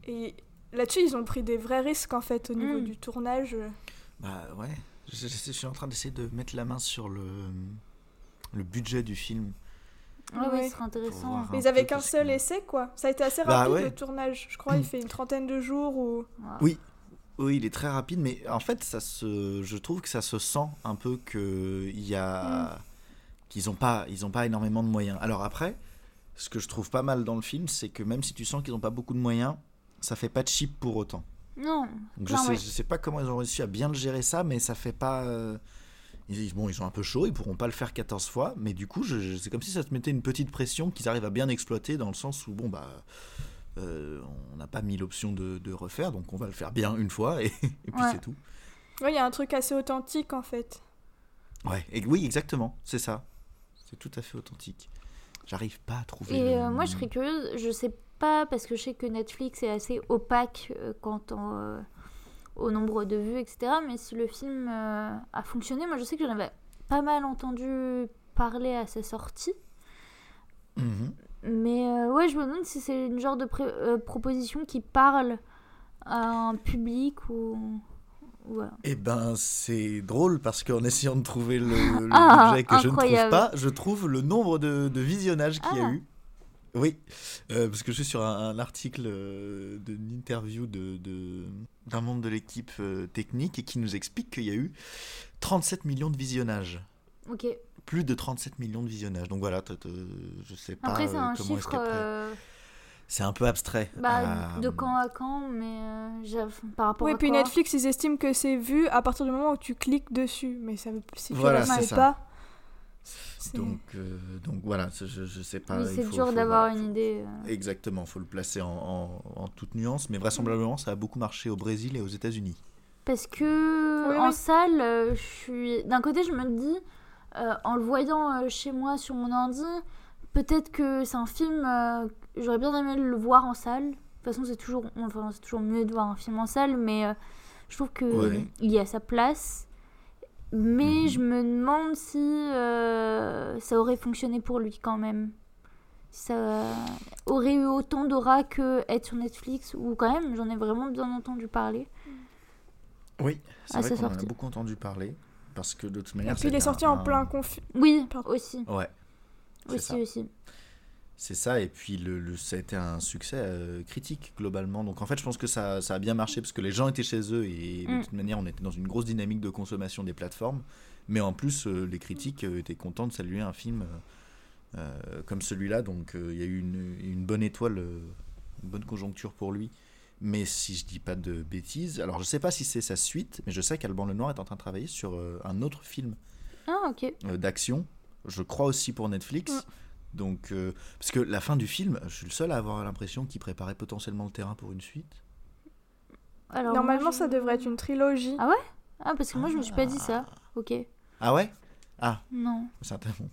Et là-dessus, ils ont pris des vrais risques en fait au niveau Mm. du tournage. Bah ouais. Je, je- je suis en train d'essayer de mettre la main sur le, le budget du film. Ah ouais, Ouais. ce serait intéressant. ils avaient qu'un seul que- essai, quoi. Ça a été assez Bah rapide ouais. le tournage. Je crois il fait une trentaine de jours ou. Oui, oui, il est très rapide, mais en fait, ça se, je trouve que ça se sent un peu que il y a, qu'ils ont pas, ils ont pas énormément de moyens. Alors après, ce que je trouve pas mal dans le film, c'est que même si tu sens qu'ils n'ont pas beaucoup de moyens, ça fait pas de cheap pour autant. Non. Donc je Non, sais, ouais. je sais pas comment ils ont réussi à bien le gérer ça, mais ça fait pas. euh, Ils disent, bon, ils sont un peu chauds, ils pourront pas le faire 14 fois, mais du coup, je- je- c'est comme si ça te mettait une petite pression qu'ils arrivent à bien exploiter dans le sens où, bon, bah, euh, on n'a pas mille options de, de refaire, donc on va le faire bien une fois et, et puis Ouais. c'est tout. Ouais, il y a un truc assez authentique en fait. Ouais, et oui, exactement, c'est ça. C'est tout à fait authentique. J'arrive pas à trouver. Et le- euh, moi, je serais curieuse, je sais pas, parce que je sais que Netflix est assez opaque euh, quant au, euh, au nombre de vues, etc. Mais si le film euh, a fonctionné, moi je sais que j'en avais pas mal entendu parler à sa sortie. Mhm. Mais euh, ouais, je me demande si c'est une genre de euh, proposition qui parle à un public ou. Voilà. Eh ben, c'est drôle parce qu'en essayant de trouver le, le Ah, que je ne trouve pas, je trouve le nombre de, de visionnages qu'il y a Ah. eu. Oui, euh, parce que je suis sur un, un article euh, d'une interview de, de- d'un membre de l'équipe euh, technique et qui nous explique qu'il y a eu 37 millions de visionnages. Ok. Plus de 37 millions de visionnages. Donc voilà, t- t- je sais pas Après, c'est euh, un comment est-ce chiffre. qu'après- euh, C'est un peu abstrait. bah, Euh, de quand à quand, mais euh, j'ai- par rapport Oui, à puis quoi Netflix, ils estiment que c'est vu à partir du moment où tu cliques dessus. Mais ça veut si tu Voilà, le c'est sais ça. pas. Donc, euh, donc voilà, je, je sais pas. Oui, il c'est dur d'avoir voir. une idée. euh. Exactement, faut le placer en, en- en toute nuance, mais vraisemblablement ça a beaucoup marché au Brésil et aux États-Unis. Parce que Oui, en oui. salle, euh, je suis. D'un côté, je me dis, euh, en le voyant euh, chez moi sur mon ordi, peut-être que c'est un film. euh, J'aurais bien aimé le voir en salle. De toute façon, c'est toujours, enfin, c'est toujours mieux de voir un film en salle, mais euh, je trouve que Ouais. il y a sa place. Mais Mhm. je me demande si euh, ça aurait fonctionné pour lui quand même. Ça aurait eu autant d'aura que être sur Netflix, ou quand même, j'en ai vraiment bien entendu parler. Oui, c'est vrai qu'on en a beaucoup entendu parler, parce que de toute Et manière... puis il est sorti un- en plein confi. Oui, Pardon. aussi. Ouais, Aussi, ça. aussi. C'est ça, et puis le, le- ça a été un succès euh, critique globalement. Donc en fait, je pense que ça, ça a bien marché parce que les gens étaient chez eux et de Mm. toute manière, on était dans une grosse dynamique de consommation des plateformes. Mais en plus, euh, les critiques euh, étaient contents de saluer un film comme celui-là. Donc il y a eu une, une bonne étoile, une bonne conjoncture pour lui. Mais si je dis pas de bêtises, alors je sais pas si c'est sa suite, mais je sais qu'Alban Lenoir est en train de travailler sur un autre film Ah, ok. euh, d'action. Je crois aussi pour Netflix. Mm. Donc, euh, parce que la fin du film, je suis le seul à avoir l'impression qu'il préparait potentiellement le terrain pour une suite. Alors, Normalement, moi, je- ça devrait être une trilogie. Ah Ah, parce que moi, je me suis pas dit ça. Ok. Ah ouais? Ah, Non. c'est intéressant.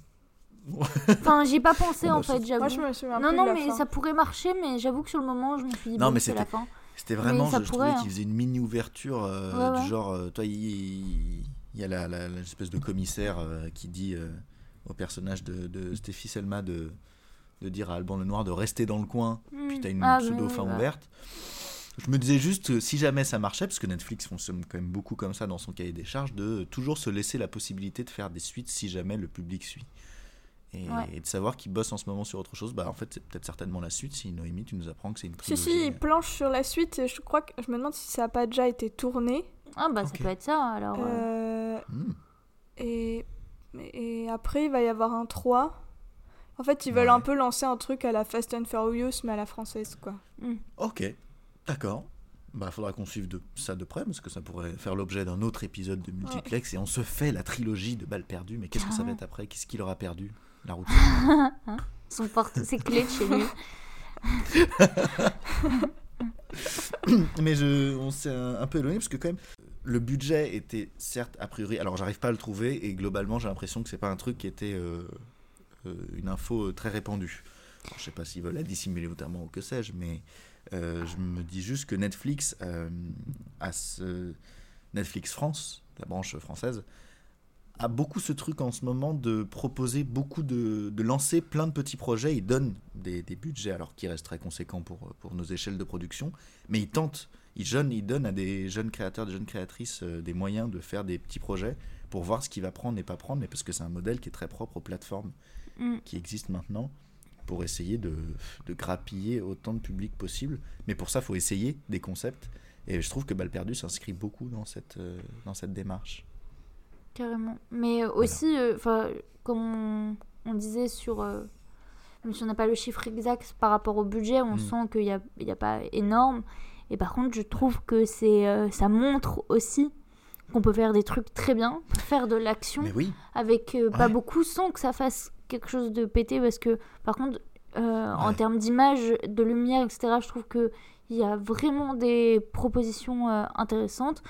Enfin, j'y ai pas pensé, Bon, en fait, j'avoue. Moi, je me souviens Non, non, mais fin. ça pourrait marcher, mais j'avoue que sur le moment, je me suis dit, Non, bon, mais c'est la fin. C'était vraiment, ça je, je pourrait, trouvais hein. qu'il faisait une mini ouverture euh, Ouais, ouais. du genre, euh, toi, il, y a la, la- l'espèce de commissaire euh, qui dit euh, au personnage de, de Stéphie Selma de, de dire à Alban Lenoir de rester dans le coin, puis Hmm. t'as une Ah, pseudo fin oui, bah. ouverte. Je me disais juste, euh, si jamais ça marchait, parce que Netflix fonctionne quand même beaucoup comme ça dans son cahier des charges, de toujours se laisser la possibilité de faire des suites si jamais le public suit. Et, Ouais. et de savoir qu'ils bossent en ce moment sur autre chose, bah en fait c'est peut-être certainement la suite si Noémie tu nous apprends que c'est une Si, trilogie. si, il planche sur la suite. et Je crois que je me demande si ça n'a pas déjà été tourné. Ah, bah, Ok. ça peut être ça, alors. euh. Euh, Hmm. et, et après, il va y avoir un 3. En fait, ils veulent Ouais. un peu lancer un truc à la Fast and Furious, mais à la française, quoi. Ok, d'accord. Bah, faudra qu'on suive de, ça de près, parce que ça pourrait faire l'objet d'un autre épisode de Multiplex, et on se fait la trilogie de balles perdues, mais qu'est-ce que ça va Carrément. être après? Qu'est-ce qu'il aura perdu? La route Son porte, ses clés de chez lui. Mais je, on s'est un, un peu éloigné, parce que quand même, le budget était certes, a priori, alors j'arrive pas à le trouver, et globalement j'ai l'impression que c'est pas un truc qui était euh, euh, une info euh, très répandue. Je sais pas s'ils veulent la dissimuler notamment ou que sais-je, mais je me dis juste que Netflix Netflix France, la branche française, a beaucoup ce truc en ce moment de proposer beaucoup de, de lancer plein de petits projets. Ils donnent des, des budgets alors qui restent très conséquents pour, pour nos échelles de production, mais ils tentent, ils, jeunes, ils donnent à des jeunes créateurs, des jeunes créatrices euh, des moyens de faire des petits projets pour voir ce qui va prendre et pas prendre, mais parce que c'est un modèle qui est très propre aux plateformes Mm. qui existent maintenant pour essayer de, de grappiller autant de public possible. Mais pour ça, il faut essayer des concepts. Et je trouve que Balle Perdue s'inscrit beaucoup dans cette, euh, dans cette démarche. Carrément. Mais euh, aussi, euh, comme on, on disait sur. même si on n'a pas le chiffre exact par rapport au budget, on Mm. sent qu'il n'y a, il y a pas énorme. Et par contre, je trouve que c'est, euh, ça montre aussi qu'on peut faire des trucs très bien, faire de l'action oui, avec euh, pas beaucoup sans que ça fasse quelque chose de pété parce que par contre euh, en termes d'image de lumière etc je trouve que il y a vraiment des propositions intéressantes.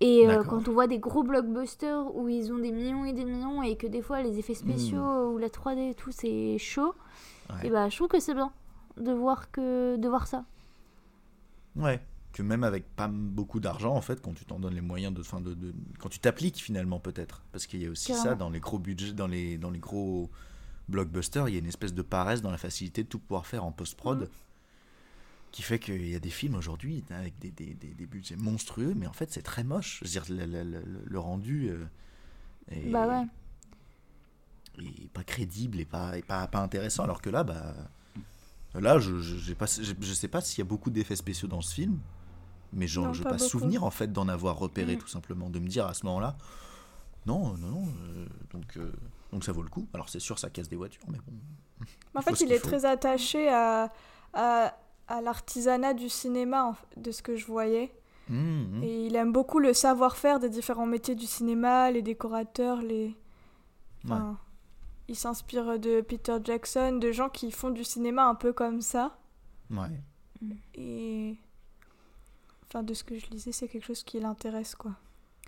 Et euh, quand on voit des gros blockbusters où ils ont des millions et des millions et que des fois les effets spéciaux ou la 3D et tout c'est chaud Hmm. Ouais. et bah je trouve que c'est bien de voir que de voir ça ouais. Que même avec pas beaucoup d'argent, en fait, quand tu t'en donnes les moyens de, fin de, de- quand tu t'appliques finalement peut-être, parce qu'il y a aussi ça dans les gros budgets, dans les dans les gros blockbusters, il y a une espèce de paresse dans la facilité de tout pouvoir faire en post-prod. Mm. Qui fait qu'il y a des films aujourd'hui avec des, des, des, des budgets monstrueux, mais en fait c'est très moche. Je veux dire, le, le- le- le rendu euh, est, bah ouais est pas crédible et pas, et pas, pas intéressant. Alors que là, bah, là je, pas, j'ai- je sais pas s'il y a beaucoup d'effets spéciaux dans ce film, mais je n'ai pas pas, souvenir en fait d'en avoir repéré Mm. tout simplement, de me dire à ce moment-là, non, non, non, euh, donc, euh, donc ça vaut le coup. Alors c'est sûr, ça casse des voitures, mais bon. En Il faut fait, il est faut. très attaché à, à, à l'artisanat du cinéma, en de ce que je voyais. Mm, mm. Et il aime beaucoup le savoir-faire des différents métiers du cinéma, les décorateurs, les... Enfin, Il s'inspire de Peter Jackson, de gens qui font du cinéma un peu comme ça. Ouais. Et... Enfin, de ce que je lisais, c'est quelque chose qui l'intéresse, quoi.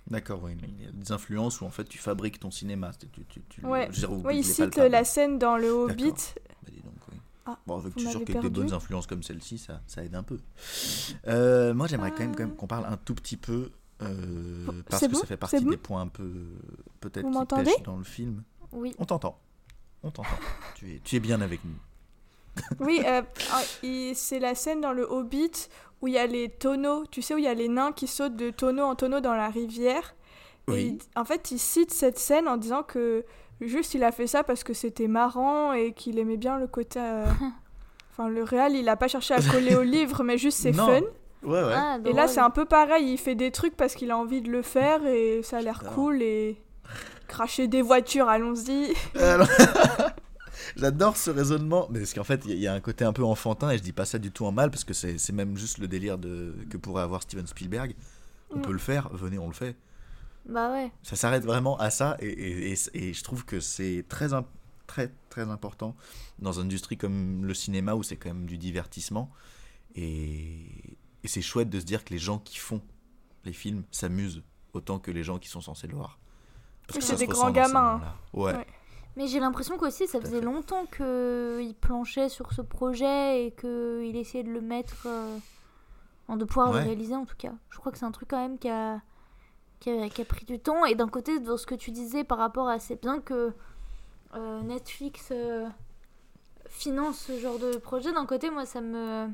D'accord, oui. Il y a des influences où en fait tu fabriques ton cinéma. Tu, tu, tu, Ouais. où Oui, il cite la scène dans Le Hobbit. Bah, dis donc, oui. Ah, bon, qu'avec des perdu. bonnes influences comme celle-ci, ça, ça aide un peu. Euh, moi, j'aimerais quand même, quand Ah. même qu'on parle un tout petit peu. euh, parce que bon ça fait partie bon des points un peu peut-être Vous qui m'entendez pêchent dans le film. oui On t'entend. On t'entend. tu, es, tu es bien avec nous. Oui, euh, ah, c'est la scène dans Le Hobbit où il y a les tonneaux, tu sais, où il y a les nains qui sautent de tonneau en tonneau dans la rivière. Et Oui. il- en fait, il cite cette scène en disant que juste il a fait ça parce que c'était marrant et qu'il aimait bien le côté. euh, Enfin, le réal, il a pas cherché à coller au livre, mais juste c'est fun. Ouais, ouais. Ah, Et là, c'est un peu pareil, il fait des trucs parce qu'il a envie de le faire et ça a l'air cool et. Cracher des voitures, allons-y. Alors- J'adore ce raisonnement, mais parce qu'en fait, il y, a- il y a un côté un peu enfantin, et je dis pas ça du tout en mal, parce que c'est même juste le délire de, que pourrait avoir Steven Spielberg. On Mm. peut le faire, venez, on le fait. bah ouais Ça s'arrête vraiment à ça, et, et- et- et je trouve que c'est très, très, très important dans une industrie comme le cinéma, où c'est quand même du divertissement. Et, et c'est chouette de se dire que les gens qui font les films s'amusent autant que les gens qui sont censés le voir. C'est des grands gamins. Ouais. Ouais. Mais j'ai l'impression qu'aussi ça faisait longtemps qu'il planchait sur ce projet et qu'il essayait de le mettre. euh, de pouvoir Ouais. le réaliser en tout cas. Je crois que c'est un truc quand même qui a, qui a, qui a pris du temps. Et d'un côté, dans ce que tu disais par rapport à. C'est bien que euh, Netflix euh, finance ce genre de projet. D'un côté, moi ça me.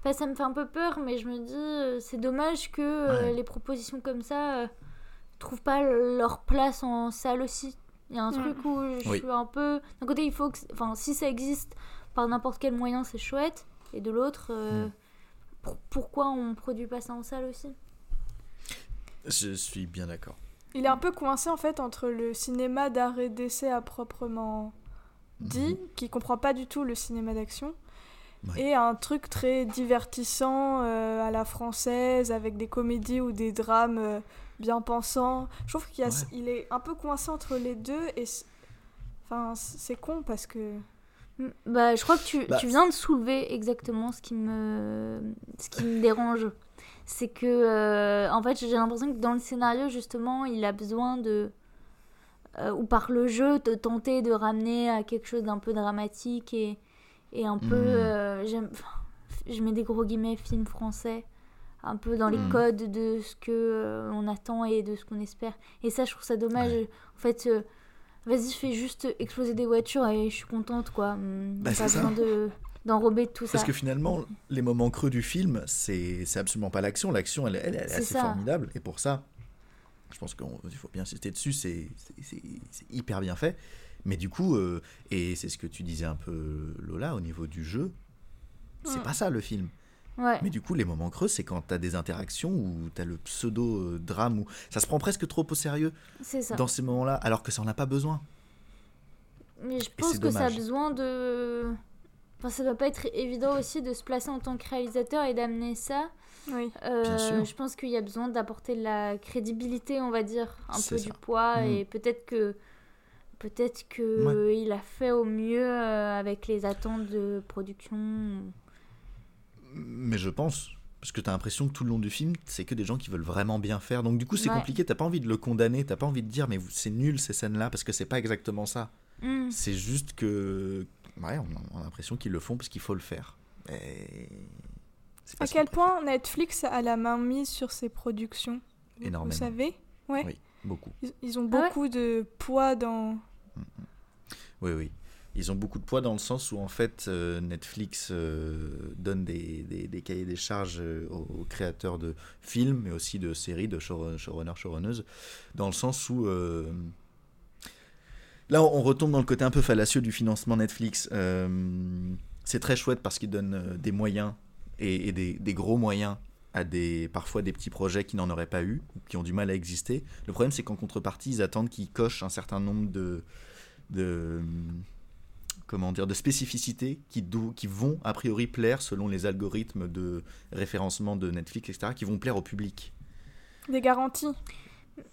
Enfin, ça me fait un peu peur, mais je me dis, euh, c'est dommage que euh, Ouais. les propositions comme ça euh, trouvent pas leur place en salle aussi. Il y a un Mm. truc où je Oui. suis un peu. D'un côté, il faut que. Enfin, si ça existe par n'importe quel moyen, c'est chouette. Et de l'autre, euh, Mm. pour- pourquoi on produit pas ça en salle aussi? Je suis bien d'accord. Il est un peu coincé en fait entre le cinéma d'art et d'essai à proprement dit, qui comprend pas du tout le cinéma d'action, Ouais. et un truc très divertissant euh, à la française avec des comédies ou des drames euh, bien pensants. Je trouve qu'il Ouais. est un peu coincé entre les deux et enfin c'est con parce que Mm, Bah, je crois que tu, Bah, tu viens de soulever exactement ce qui me, ce qui me dérange. C'est que, euh, en fait, j'ai l'impression que dans le scénario, justement, il a besoin de. euh, ou par le jeu, de tenter de ramener à quelque chose d'un peu dramatique et, et un peu. Mhm. euh, j'aime- je mets des gros guillemets, film français. Un peu dans les Mhm. codes de ce que euh, on attend et de ce qu'on espère. Et ça, je trouve ça dommage. En fait. euh, Vas-y, fais juste exploser des voitures et je suis contente, quoi. Hum, Bah, pas besoin de d'enrober tout Parce ça. que finalement, les moments creux du film, c'est c'est absolument pas l'action. L'action, elle, elle, elle est assez ça. formidable. Et pour ça, je pense qu'il faut bien insister dessus, c'est hyper bien fait. Mais du coup, euh, et c'est ce que tu disais un peu, Lola, au niveau du jeu, c'est Mm. pas ça le film. Ouais. Mais du coup, les moments creux, c'est quand t'as des interactions où t'as le pseudo-drame, où ça se prend presque trop au sérieux ça. dans ces moments-là, alors que ça en a pas besoin. Mais je pense que ça a besoin de. Enfin, ça doit pas être évident aussi de se placer en tant que réalisateur et d'amener ça. Oui. Euh, Bien sûr. Je pense qu'il y a besoin d'apporter de la crédibilité, on va dire, un peu ça. du poids Mm. et peut-être que peut-être que il a fait au mieux euh, avec les attentes de production. Mais je pense, parce que t'as l'impression que tout le long du film, c'est que des gens qui veulent vraiment bien faire. Donc du coup, c'est Ouais. compliqué. T'as pas envie de le condamner. T'as pas envie de dire, mais c'est nul ces scènes-là, parce que c'est pas exactement ça. Mm. C'est juste que, ouais, on a, on a l'impression qu'ils le font parce qu'il faut le faire. Et À quel point Netflix a la main mise sur ses productions Vous- Énormément. Vous savez? Ouais. Oui, beaucoup. Ils, ils ont Ah ouais beaucoup de poids dans. Oui, oui. Ils ont beaucoup de poids dans le sens où en fait euh, Netflix euh, donne des, des- cahiers des charges euh, aux, créateurs de films, mais aussi de séries, de show- showrunners, showrunneuses, dans le sens où là on retombe dans le côté un peu fallacieux du financement Netflix. C'est très chouette parce qu'ils donnent des moyens et, des gros moyens à des parfois des petits projets qui n'en auraient pas eu ou qui ont du mal à exister. Le problème c'est qu'en contrepartie ils attendent qu'ils cochent un certain nombre de de comment dire de spécificités qui, qui vont a priori plaire selon les algorithmes de référencement de Netflix etc qui vont plaire au public Des garanties.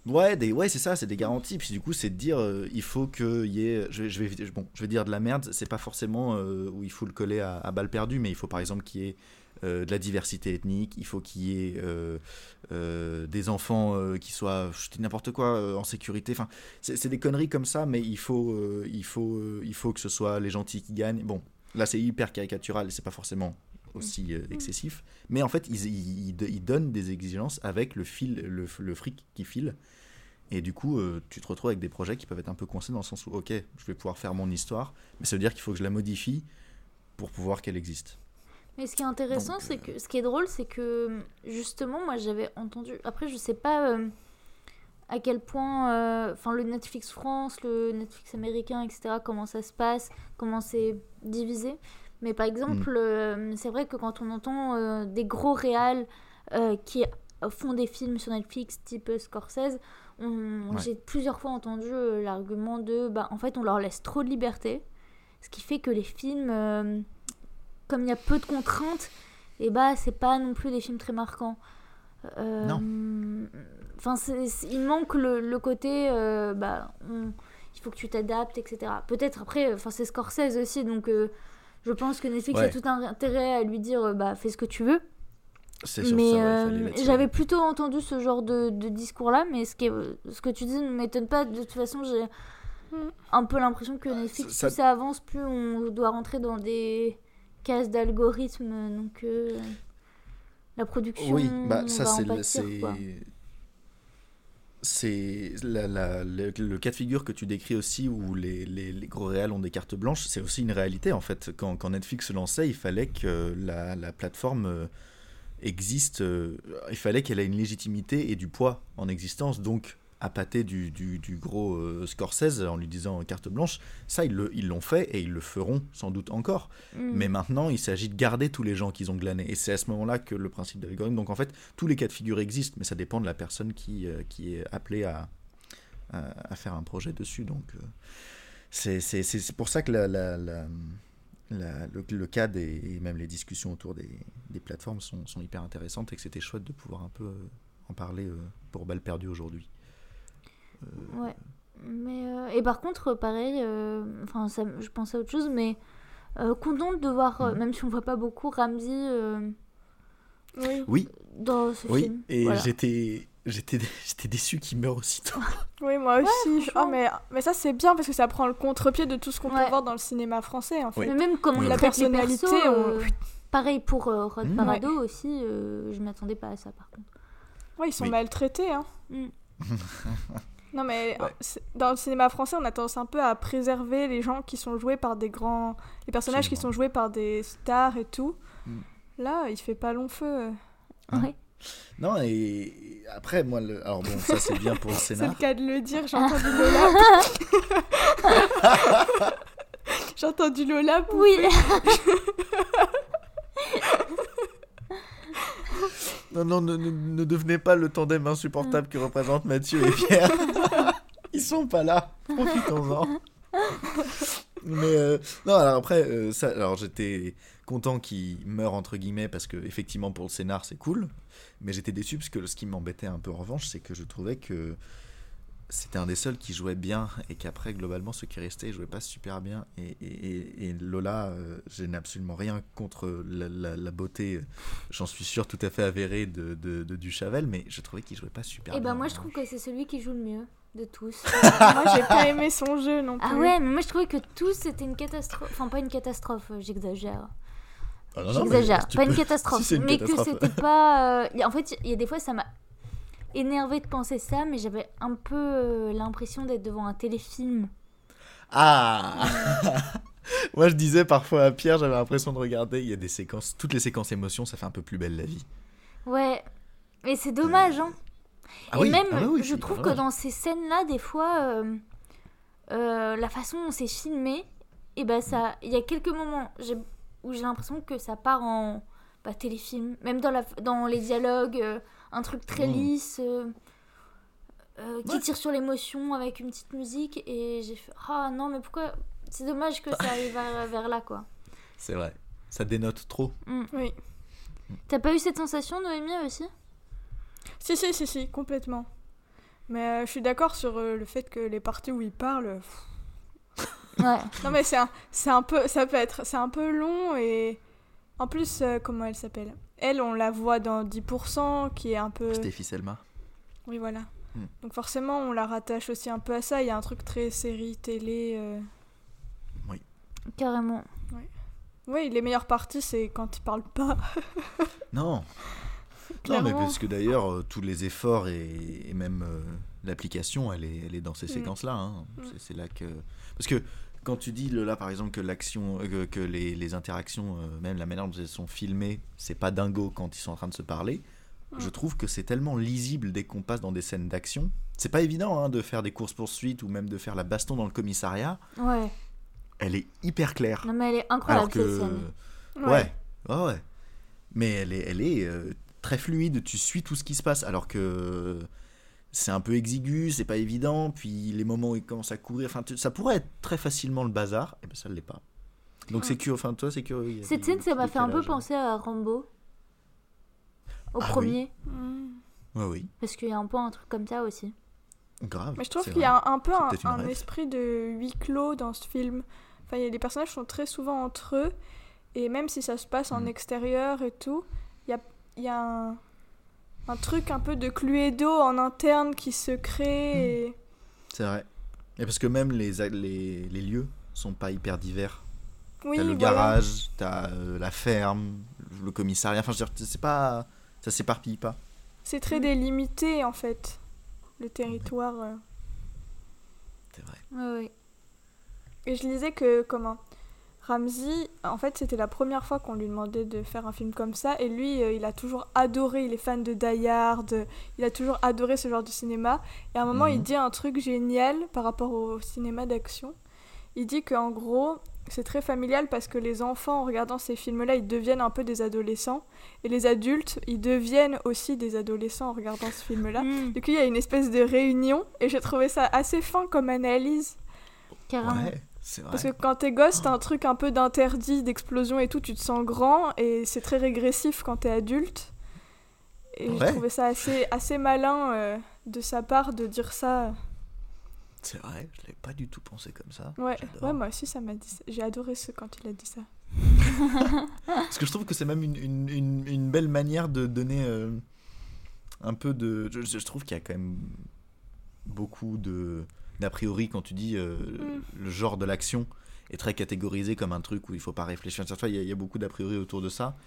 ouais des ouais c'est ça c'est des garanties puis du coup c'est de dire euh, il faut qu'il y ait je vais, je vais bon je vais dire de la merde c'est pas forcément euh, où il faut le coller à, à balle perdue mais il faut par exemple qu'il y ait euh, de la diversité ethnique, il faut qu'il y ait euh, euh, des enfants qui soient, je n'importe quoi, en sécurité. Enfin, c'est des conneries comme ça, mais il faut, il faut, il faut que ce soit les gentils qui gagnent. Bon, là c'est hyper caricatural, c'est pas forcément aussi euh, excessif, mais en fait ils, ils, ils- ils donnent des exigences avec le fil, le, le fric qui file. Et du coup, euh, tu te retrouves avec des projets qui peuvent être un peu coincés dans le sens où, ok, je vais pouvoir faire mon histoire, mais ça veut dire qu'il faut que je la modifie pour pouvoir qu'elle existe. Mais ce qui est intéressant, Donc, c'est euh, que ce qui est drôle, c'est que justement, moi j'avais entendu. Après, je sais pas euh, à quel point, euh, enfin, le Netflix France, le Netflix américain, etc., comment ça se passe, comment c'est divisé. Mais par exemple, euh, c'est vrai que quand on entend des gros réals qui font des films sur Netflix, type Scorsese, on- Ouais. j'ai plusieurs fois entendu l'argument de, bah, en fait, on leur laisse trop de liberté, ce qui fait que les films, comme il y a peu de contraintes, et bah, c'est pas non plus des films très marquants. Euh, Enfin, c'est- c'est- il manque le, le côté, euh, bah, on- il faut que tu t'adaptes, etc. Peut-être après, enfin, c'est Scorsese aussi, donc euh, je pense que Netflix a tout un intérêt à lui dire, euh, bah, fais ce que tu veux. C'est sur Mais ouais, euh, j'avais plutôt entendu ce genre de, de discours-là, mais ce, qui est- ce que tu dis ne m'étonne pas. De toute façon, j'ai Mm. un peu l'impression que Netflix, ça- plus ça avance, plus on doit rentrer dans des cases d'algorithmes. Donc, euh, la production Oui, bah ça c'est c'est le, cas de figure que tu décris aussi où les, les, les gros réals ont des cartes blanches, c'est aussi une réalité en fait. Quand, quand Netflix se lançait, il fallait que la, la plateforme euh, existe, euh, il fallait qu'elle ait une légitimité et du poids en existence. Donc appâter du, du, du gros euh, Scorsese en lui disant carte blanche, ça ils le- ils l'ont fait et ils le feront sans doute encore. Mm. Mais maintenant, il s'agit de garder tous les gens qu'ils ont glanés. Et c'est à ce moment-là que le principe de l'algorithme. Donc en fait, tous les cas de figure existent, mais ça dépend de la personne qui, euh, qui est appelée à, à, à faire un projet dessus. Donc euh, c'est c'est- c'est- c'est pour ça que la, la- la- la- le, le cas des, et même les discussions autour des, des plateformes sont, sont hyper intéressantes et que c'était chouette de pouvoir un peu en parler pour balle perdue aujourd'hui. Ouais. Mais, euh, et par contre, pareil, euh, enfin, ça, je pense à autre chose, mais euh, contente de voir, euh, Mhm. même si on voit pas beaucoup, Ramsey euh, Oui. Oui, dans ce oui, film. et Voilà. j'étais j'étais j'étais déçu qu'il meure aussitôt. Oui, moi aussi. Franchement. Ah, mais, mais ça, c'est bien parce que ça prend le contre-pied de tout ce qu'on Ouais. peut voir dans le cinéma français, en fait. Oui. Mais même comme Oui, La personnalité, persos, on- euh, pareil pour euh, Rod. Parado aussi, euh, je m'attendais pas à ça par contre. Ouais, ils sont Oui. maltraités, hein. Mm. non, mais Ouais. c'est- dans le cinéma français, on a tendance un peu à préserver les gens qui sont joués par des grands. Les personnages qui sont joués par des stars et tout. Mm. Là, il fait pas long feu. Hein Ouais. Non, et après, moi, le... alors bon, ça c'est bien pour le C'est scénar. le cas de le dire, j'ai entendu Lola. j'ai entendu Lola. Oui, Non, non, ne, ne- ne devenez pas le tandem insupportable que représentent Mathieu et Pierre. Ils sont pas là. Profitons-en. Mais euh, non, alors après, euh, ça, alors j'étais content qu'il meure entre guillemets parce que effectivement pour le scénar c'est cool, mais j'étais déçu parce que ce qui m'embêtait un peu en revanche, c'est que je trouvais que c'était un des seuls qui jouait bien et qu'après globalement ceux qui restaient jouaient pas super bien et, et- et- et Lola euh, je n'ai absolument rien contre la, la- la beauté euh, j'en suis sûr tout à fait avérée de, de, de Duchavel mais je trouvais qu'il jouait pas super Et bien ben moi je trouve revanche. que c'est celui qui joue le mieux de tous. moi, j'ai pas aimé son jeu non plus. ah ouais, mais moi je trouvais que tous c'était une catastrophe. Enfin pas une catastrophe, euh, j'exagère. Ah J'exagère, pas peux- une catastrophe, Si, c'est une mais catastrophe. que c'était pas. euh, y a- En fait, il y a des fois ça m'a énervé de penser ça, mais j'avais un peu euh, l'impression d'être devant un téléfilm. Ah Moi je disais parfois à Pierre, j'avais l'impression de regarder, il y a des séquences, toutes les séquences émotions, ça fait un peu plus belle la vie. Ouais, mais c'est dommage, hein. Ah Et oui, même, ah bah oui, je trouve que dans ces scènes-là, des fois, euh, euh, la façon dont c'est filmé, et ben ça, il y a quelques moments où j'ai l'impression que ça part en bah, téléfilm, même dans, la, dans les dialogues, euh, un truc très Mm. lisse, euh, euh, qui Ouais. tire sur l'émotion avec une petite musique, et j'ai fait ah non mais pourquoi C'est dommage que ça arrive vers, vers là quoi. C'est vrai, ça dénote trop. Oui. T'as pas eu cette sensation Noémie aussi? Si, si, si, si, complètement. Mais euh, je suis d'accord sur euh, le fait que les parties où il parle. pff, Ouais. Non mais c'est un, c'est un peu, ça peut être, c'est un peu long et en plus euh, comment elle s'appelle? Elle, on la voit dans 10% qui est un peu. Stéphie Selma. Oui voilà. Hmm. Donc forcément on la rattache aussi un peu à ça. Il y a un truc très série télé. euh. Carrément. Oui, les meilleures parties c'est quand il parle pas. Non Non, mais parce que d'ailleurs, euh, tous les efforts et, et même euh, l'application, elle est, elle est dans ces Mm. séquences-là. hein. Mm. C'est- C'est là que. Parce que quand tu dis, là, par exemple, que l'action, euh, que, les, les interactions, euh, même la manière dont elles sont filmées, c'est pas dingo quand ils sont en train de se parler, Mm. je trouve que c'est tellement lisible dès qu'on passe dans des scènes d'action. C'est pas évident hein, de faire des courses-poursuites ou même de faire la baston dans le commissariat. Ouais. Elle est hyper claire. Non mais elle est incroyable que. cette scène. Ouais, ouais, ouais. Mais elle est, elle est euh, très fluide, tu suis tout ce qui se passe, alors que c'est un peu exigu, c'est pas évident, puis les moments où il commence à courir, enfin, ça pourrait être très facilement le bazar, et ben ça ne l'est pas. Donc c'est curieux, enfin toi c'est curieux. Cette scène, ça m'a fait un peu décalages. penser à Rambo. Au Ah oui. premier. Ouais, oui, Parce qu'il y a un peu un truc comme ça aussi. grave. Mais je trouve qu'il y a un, un peu un, esprit de huis clos dans ce film. Enfin, il y a- les personnages sont très souvent entre eux. Et même si ça se passe en Mm. extérieur et tout, il y a, il y a un, un truc un peu de Cluedo en interne qui se crée. et- C'est vrai. Et parce que même les, les, les lieux sont pas hyper divers. Oui, t'as le voilà. garage, t'as euh, la ferme, le commissariat, enfin je veux dire, c'est pas... Ça s'éparpille pas. C'est très délimité en fait, le territoire. euh. C'est vrai. Ouais, ouais. Et je lisais que, comment Ramsey, en fait, c'était la première fois qu'on lui demandait de faire un film comme ça. Et lui, euh, il a toujours adoré, il est fan de Die Hard, euh, il a toujours adoré ce genre de cinéma. Et à un moment, Mhm. il dit un truc génial par rapport au cinéma d'action. Il dit qu'en gros, c'est très familial parce que les enfants, en regardant ces films-là, ils deviennent un peu des adolescents. Et les adultes, ils deviennent aussi des adolescents en regardant ce film-là. Mm, Du coup, il y a une espèce de réunion. Et j'ai trouvé ça assez fin comme analyse. carrément. Ouais, vrai. Parce que quand t'es gosse, t'as un truc un peu d'interdit, d'explosion et tout, tu te sens grand et c'est très régressif quand t'es adulte. Et Ouais. j'ai trouvé ça assez, assez malin euh, de sa part de dire ça. C'est vrai, je l'avais pas du tout pensé comme ça. Ouais, ouais moi aussi ça m'a dit. J'ai adoré ce quand il a dit ça. Parce que je trouve que c'est même une, une, une, une belle manière de donner euh, un peu de. Je, je trouve qu'il y a quand même beaucoup de d'a priori quand tu dis euh, Mm. le genre de l'action est très catégorisé comme un truc où il faut pas réfléchir. Il y a, il y a beaucoup d'a priori autour de ça,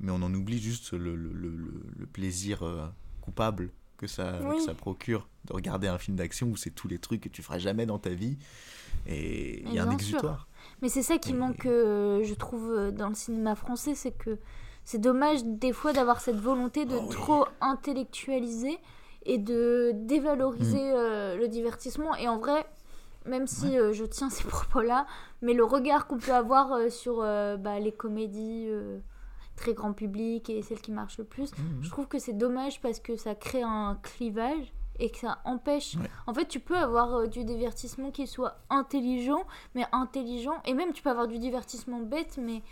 mais on en oublie juste le, le, le, le- le plaisir euh, coupable que ça, Oui. que ça procure de regarder un film d'action où c'est tous les trucs que tu feras jamais dans ta vie et il y a un sûr. exutoire. Mais c'est ça qui Et- manque, euh, je trouve, euh, dans le cinéma français, c'est que c'est dommage des fois d'avoir cette volonté de Oh oui. trop intellectualiser et de dévaloriser Mm. euh, le divertissement. Et en vrai, même si euh, je tiens ces propos-là, mais le regard qu'on peut avoir euh, sur euh, bah, les comédies euh, très grand public et celles qui marchent le plus, Mhm. je trouve que c'est dommage parce que ça crée un clivage et que ça empêche. Ouais. En fait, tu peux avoir euh, du divertissement qui soit intelligent, mais intelligent, et même tu peux avoir du divertissement bête, mais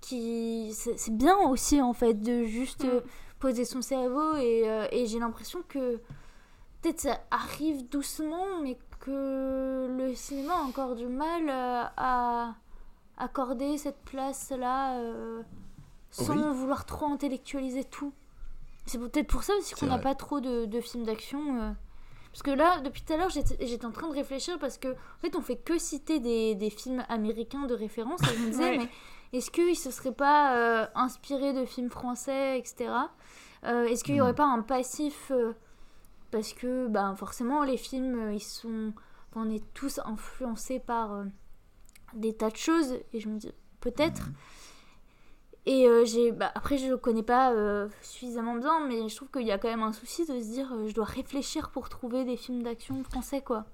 qui. C'est bien aussi, en fait, de juste poser son cerveau, et, euh, et j'ai l'impression que peut-être ça arrive doucement, mais que le cinéma a encore du mal euh, à accorder cette place-là euh, sans Oui. vouloir trop intellectualiser tout. C'est peut-être pour ça aussi qu'on n'a pas trop de, de films d'action. euh. Parce que là, depuis tout à l'heure, j'étais j'étais en train de réfléchir parce que, en fait, on fait que citer des, des films américains de référence. Et je me disais, Ouais. mais est-ce qu'ils se seraient pas euh, inspirés de films français, etc. Euh, Est-ce qu'il n'y aurait Mm. pas un passif euh, Parce que, ben, forcément, les films, euh, ils sont. enfin, on est tous influencés par euh, des tas de choses. Et je me dis, peut-être. Et euh, j'ai, bah, après, je ne connais pas euh, suffisamment bien, mais je trouve qu'il y a quand même un souci de se dire, euh, je dois réfléchir pour trouver des films d'action français, quoi.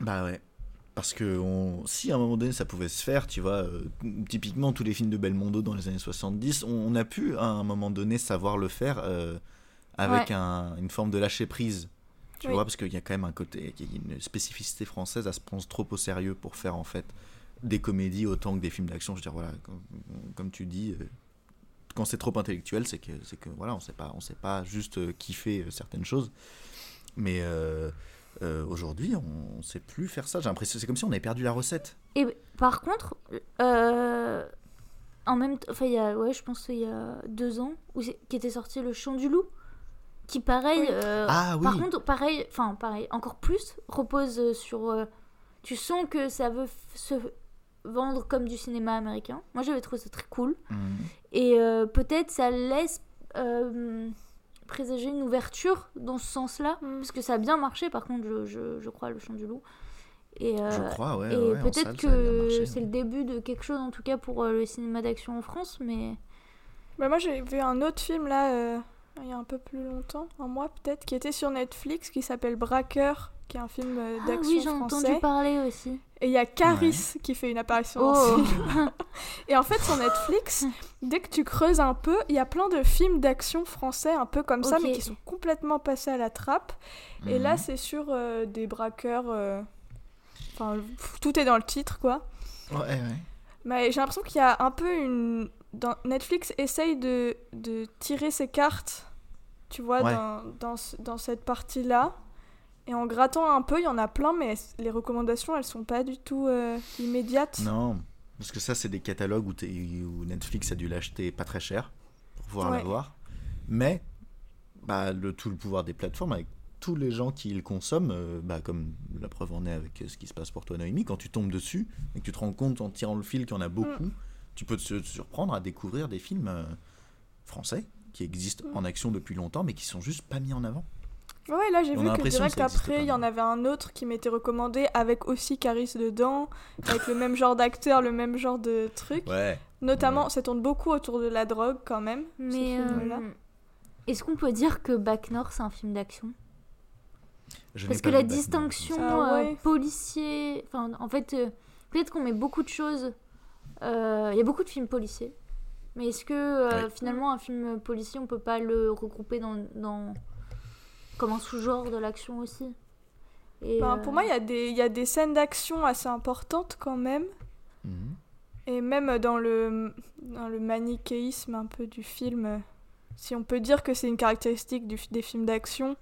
Bah ouais. Parce que on... si à un moment donné ça pouvait se faire, tu vois, euh, typiquement tous les films de Belmondo dans les années 70, on, on a pu à un moment donné savoir le faire euh, avec Ouais. un- une forme de lâcher prise. Tu Oui. vois, parce qu'il y a quand même un côté, il y a une spécificité française à se prendre trop au sérieux pour faire en fait des comédies autant que des films d'action. Je veux dire, voilà, comme, comme tu dis, euh, quand c'est trop intellectuel, c'est que, c'est que voilà, on sait pas, on sait pas juste kiffer certaines choses. Mais euh, aujourd'hui, on ne sait plus faire ça. J'ai l'impression, c'est comme si on avait perdu la recette. Et par contre, euh, en même temps, enfin, il y a, ouais, je pense qu'il y a deux ans, où qui était sorti Le Chant du Loup, qui pareil, Oui. euh, Ah oui. par contre, pareil, enfin, pareil, encore plus, repose sur. euh, tu sens que ça veut se vendre comme du cinéma américain. Moi, j'avais trouvé ça très cool. Et euh, peut-être ça laisse euh, présager une ouverture dans ce sens-là, Mm. parce que ça a bien marché, par contre, je, je, je crois, Le Chant du Loup. Et, euh, Je crois, ouais. et ouais, peut-être que c'est le début de quelque chose, en tout cas pour euh, le cinéma d'action en France, mais Bah, moi, j'ai vu un autre film là, euh, il y a un peu plus longtemps, un mois peut-être, qui était sur Netflix, qui s'appelle Braqueur, qui est un film euh, ah d'action oui, j'ai français. entendu parler aussi. Et il y a Caris qui fait une apparition dans Oh. ce film. Et en fait, sur Netflix, dès que tu creuses un peu, il y a plein de films d'action français un peu comme ça, mais qui sont complètement passés à la trappe. Et là, Mhm. c'est sur euh, des braqueurs. euh, Enfin, tout est dans le titre, quoi. Ouais, ouais. Mais j'ai l'impression qu'il y a un peu une. Dans... Netflix essaye de, de tirer ses cartes, tu vois, Ouais. dans, dans, ce- dans cette partie-là. Et en grattant un peu, il y en a plein, mais les recommandations, elles sont pas du tout euh, immédiates. Non, parce que ça, c'est des catalogues où, Netflix a dû l'acheter pas très cher pour pouvoir Ouais. l'avoir. Mais bah, le, tout le pouvoir des plateformes, avec tous les gens qui le consomment, euh, bah, comme la preuve en est avec euh, ce qui se passe pour toi, Noémie, quand tu tombes dessus et que tu te rends compte en tirant le fil qu'il y en a beaucoup, tu peux te su- surprendre à découvrir des films euh, français qui existent en action depuis longtemps, mais qui sont juste pas mis en avant. Ouais, là j'ai On vu a que l'impression que direct existe après, il y en avait un autre qui m'était recommandé avec aussi Caris dedans, avec le même genre d'acteur, le même genre de truc. Ouais. Notamment, Ouais. ça tourne beaucoup autour de la drogue quand même. ce Mais film-là. euh, est-ce qu'on peut dire que Bac Nord c'est un film d'action? Parce pas que la distinction Ah euh, ouais. policier, enfin en fait euh, peut-être qu'on met beaucoup de choses. Euh, Il y a beaucoup de films policiers, mais est-ce que euh, Oui. finalement un film policier on peut pas le regrouper dans, dans comme un sous-genre de l'action aussi? Et, Ben, euh, Pour moi, il y, a des- il y a des scènes d'action assez importantes quand même. Mhm. Et même dans le, dans le manichéisme un peu du film, euh, si on peut dire que c'est une caractéristique du- des films d'action.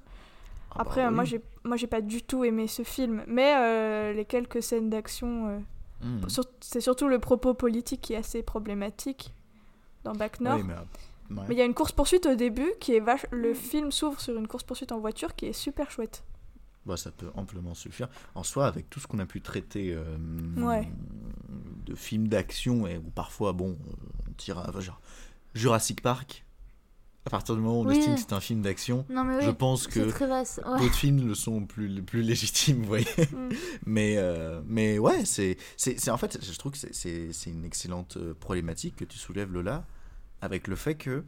Ah Après, bah euh, moi, oui. j'ai moi j'ai pas du tout aimé ce film. Mais euh, les quelques scènes d'action, euh, Sur- c'est surtout le propos politique qui est assez problématique dans Bac Nord. Oui, mais, ouais. Mais il y a une course-poursuite au début qui est vache... Le film s'ouvre sur une course-poursuite en voiture qui est super chouette. Bah, ça peut amplement suffire. En soi, avec tout ce qu'on a pu traiter euh, Ouais. de films d'action, et où parfois, bon, euh, on tire à genre, Jurassic Park, à partir du moment où on estime que c'est un film d'action, oui, je pense que ouais. d'autres films le sont plus, plus légitimes, vous voyez. Mm. mais, euh, mais ouais, c'est, c'est, en fait, je trouve que c'est, une excellente euh, problématique que tu soulèves, Lola, avec le fait que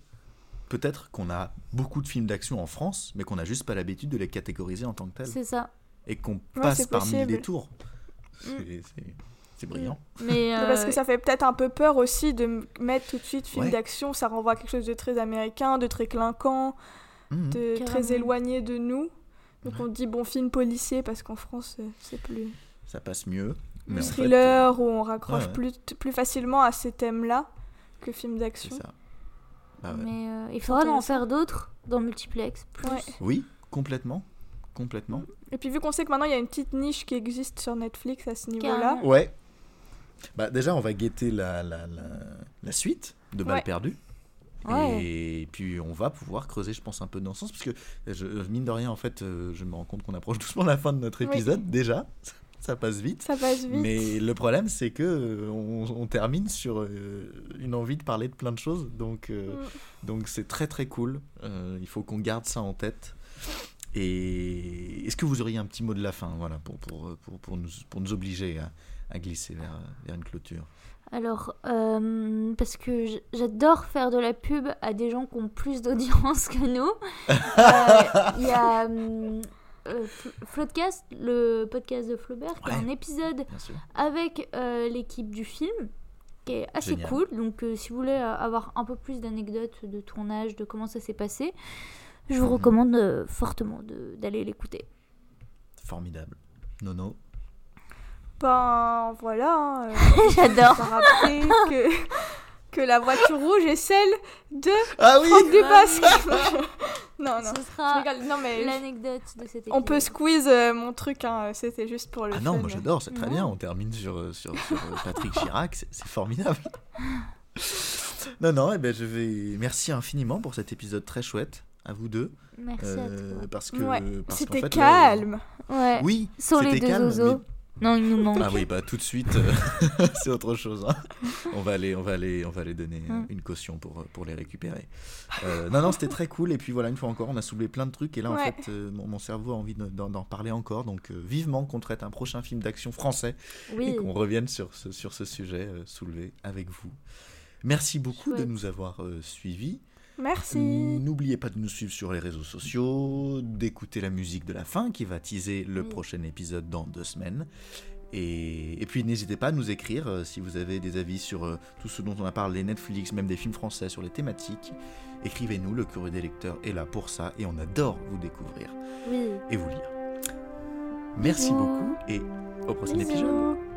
peut-être qu'on a beaucoup de films d'action en France, mais qu'on n'a juste pas l'habitude de les catégoriser en tant que tels C'est ça. et qu'on Ouais, passe parmi les tours. C'est- c'est brillant. Mais Mais Parce euh, que ça fait peut-être un peu peur aussi de mettre tout de suite film Ouais. d'action, ça renvoie à quelque chose de très américain, de très clinquant, Mhm. de Carrément. très éloigné de nous. Donc on dit bon film policier parce qu'en France euh, c'est plus Ça passe mieux. Mais en fait, thriller où on raccroche ouais, ouais. plus plus facilement à ces thèmes-là que film c'est d'action. ça. Bah ouais. Mais euh, il faudra en faire d'autres dans multiplex. Plus. Ouais. Oui, complètement. Complètement. Et puis vu qu'on sait que maintenant il y a une petite niche qui existe sur Netflix à ce niveau-là. Ouais. Bah déjà, on va guetter la, la, la, la suite de Balles Ouais. perdues. Ouais. Et puis on va pouvoir creuser, je pense, un peu dans ce sens, parce que je, mine de rien, en fait, euh, je me rends compte qu'on approche doucement la fin de notre Oui. épisode. Déjà, ça passe vite. Ça passe vite. Mais le problème, c'est que euh, on, on termine sur euh, une envie de parler de plein de choses, donc euh, Mm. donc c'est très très cool. Euh, il faut qu'on garde ça en tête. Et est-ce que vous auriez un petit mot de la fin, voilà, pour pour pour, pour nous pour nous obliger à, à glisser vers vers une clôture. Alors, euh, parce que j'adore faire de la pub à des gens qui ont plus d'audience que nous. Euh, Il y a euh, Fl- Floodcast, le podcast de Flaubert, qui a Ouais. un épisode avec euh, l'équipe du film qui est assez Génial. cool. Donc, euh, si vous voulez euh, avoir un peu plus d'anecdotes de tournage, de comment ça s'est passé, je vous Mhm. recommande euh, fortement d'aller l'écouter. Formidable. Nono. Ben voilà. hein, euh, J'adore. que, que la voiture rouge est celle de Ah oui. Franck Dubosc. non, non. Ce sera rigole. Non, mais l'anecdote de cet épisode. on peut squeeze euh, mon truc, hein, c'était juste pour le Ah non, fun. moi j'adore, c'est très Non. bien. On termine sur, euh, sur, sur, euh, Patrick Chirac, c'est formidable. non, non, eh ben, je vais. Merci infiniment pour cet épisode très chouette, à vous deux. Merci Euh, à toi. parce que. Ouais, C'était fait, là, calme. Ouais. Oui, Sur les c'était deux calme. Non, il nous manque. Ah oui, bah tout de suite, euh, c'est autre chose. hein. On va aller, on va aller, on va aller donner Mm. une caution pour, euh, pour les récupérer. Euh, non, non, c'était très cool. Et puis voilà, une fois encore, on a soulevé plein de trucs. Et là, en fait, euh, mon, mon cerveau a envie de- d'en d'en parler encore. Donc, vivement qu'on traite un prochain film d'action français et qu'on revienne sur ce, sur ce sujet soulevé avec vous. Merci beaucoup de nous avoir suivis. Merci. N'oubliez pas de nous suivre sur les réseaux sociaux, d'écouter la musique de la fin qui va teaser le Oui. prochain épisode dans deux semaines. Et, et puis n'hésitez pas à nous écrire euh, si vous avez des avis sur euh, tout ce dont on a parlé, Netflix, même des films français sur les thématiques. Écrivez-nous, le courrier des lecteurs est là pour ça et on adore vous découvrir Oui. et vous lire. Merci Bisous. beaucoup et au prochain Bisous. épisode.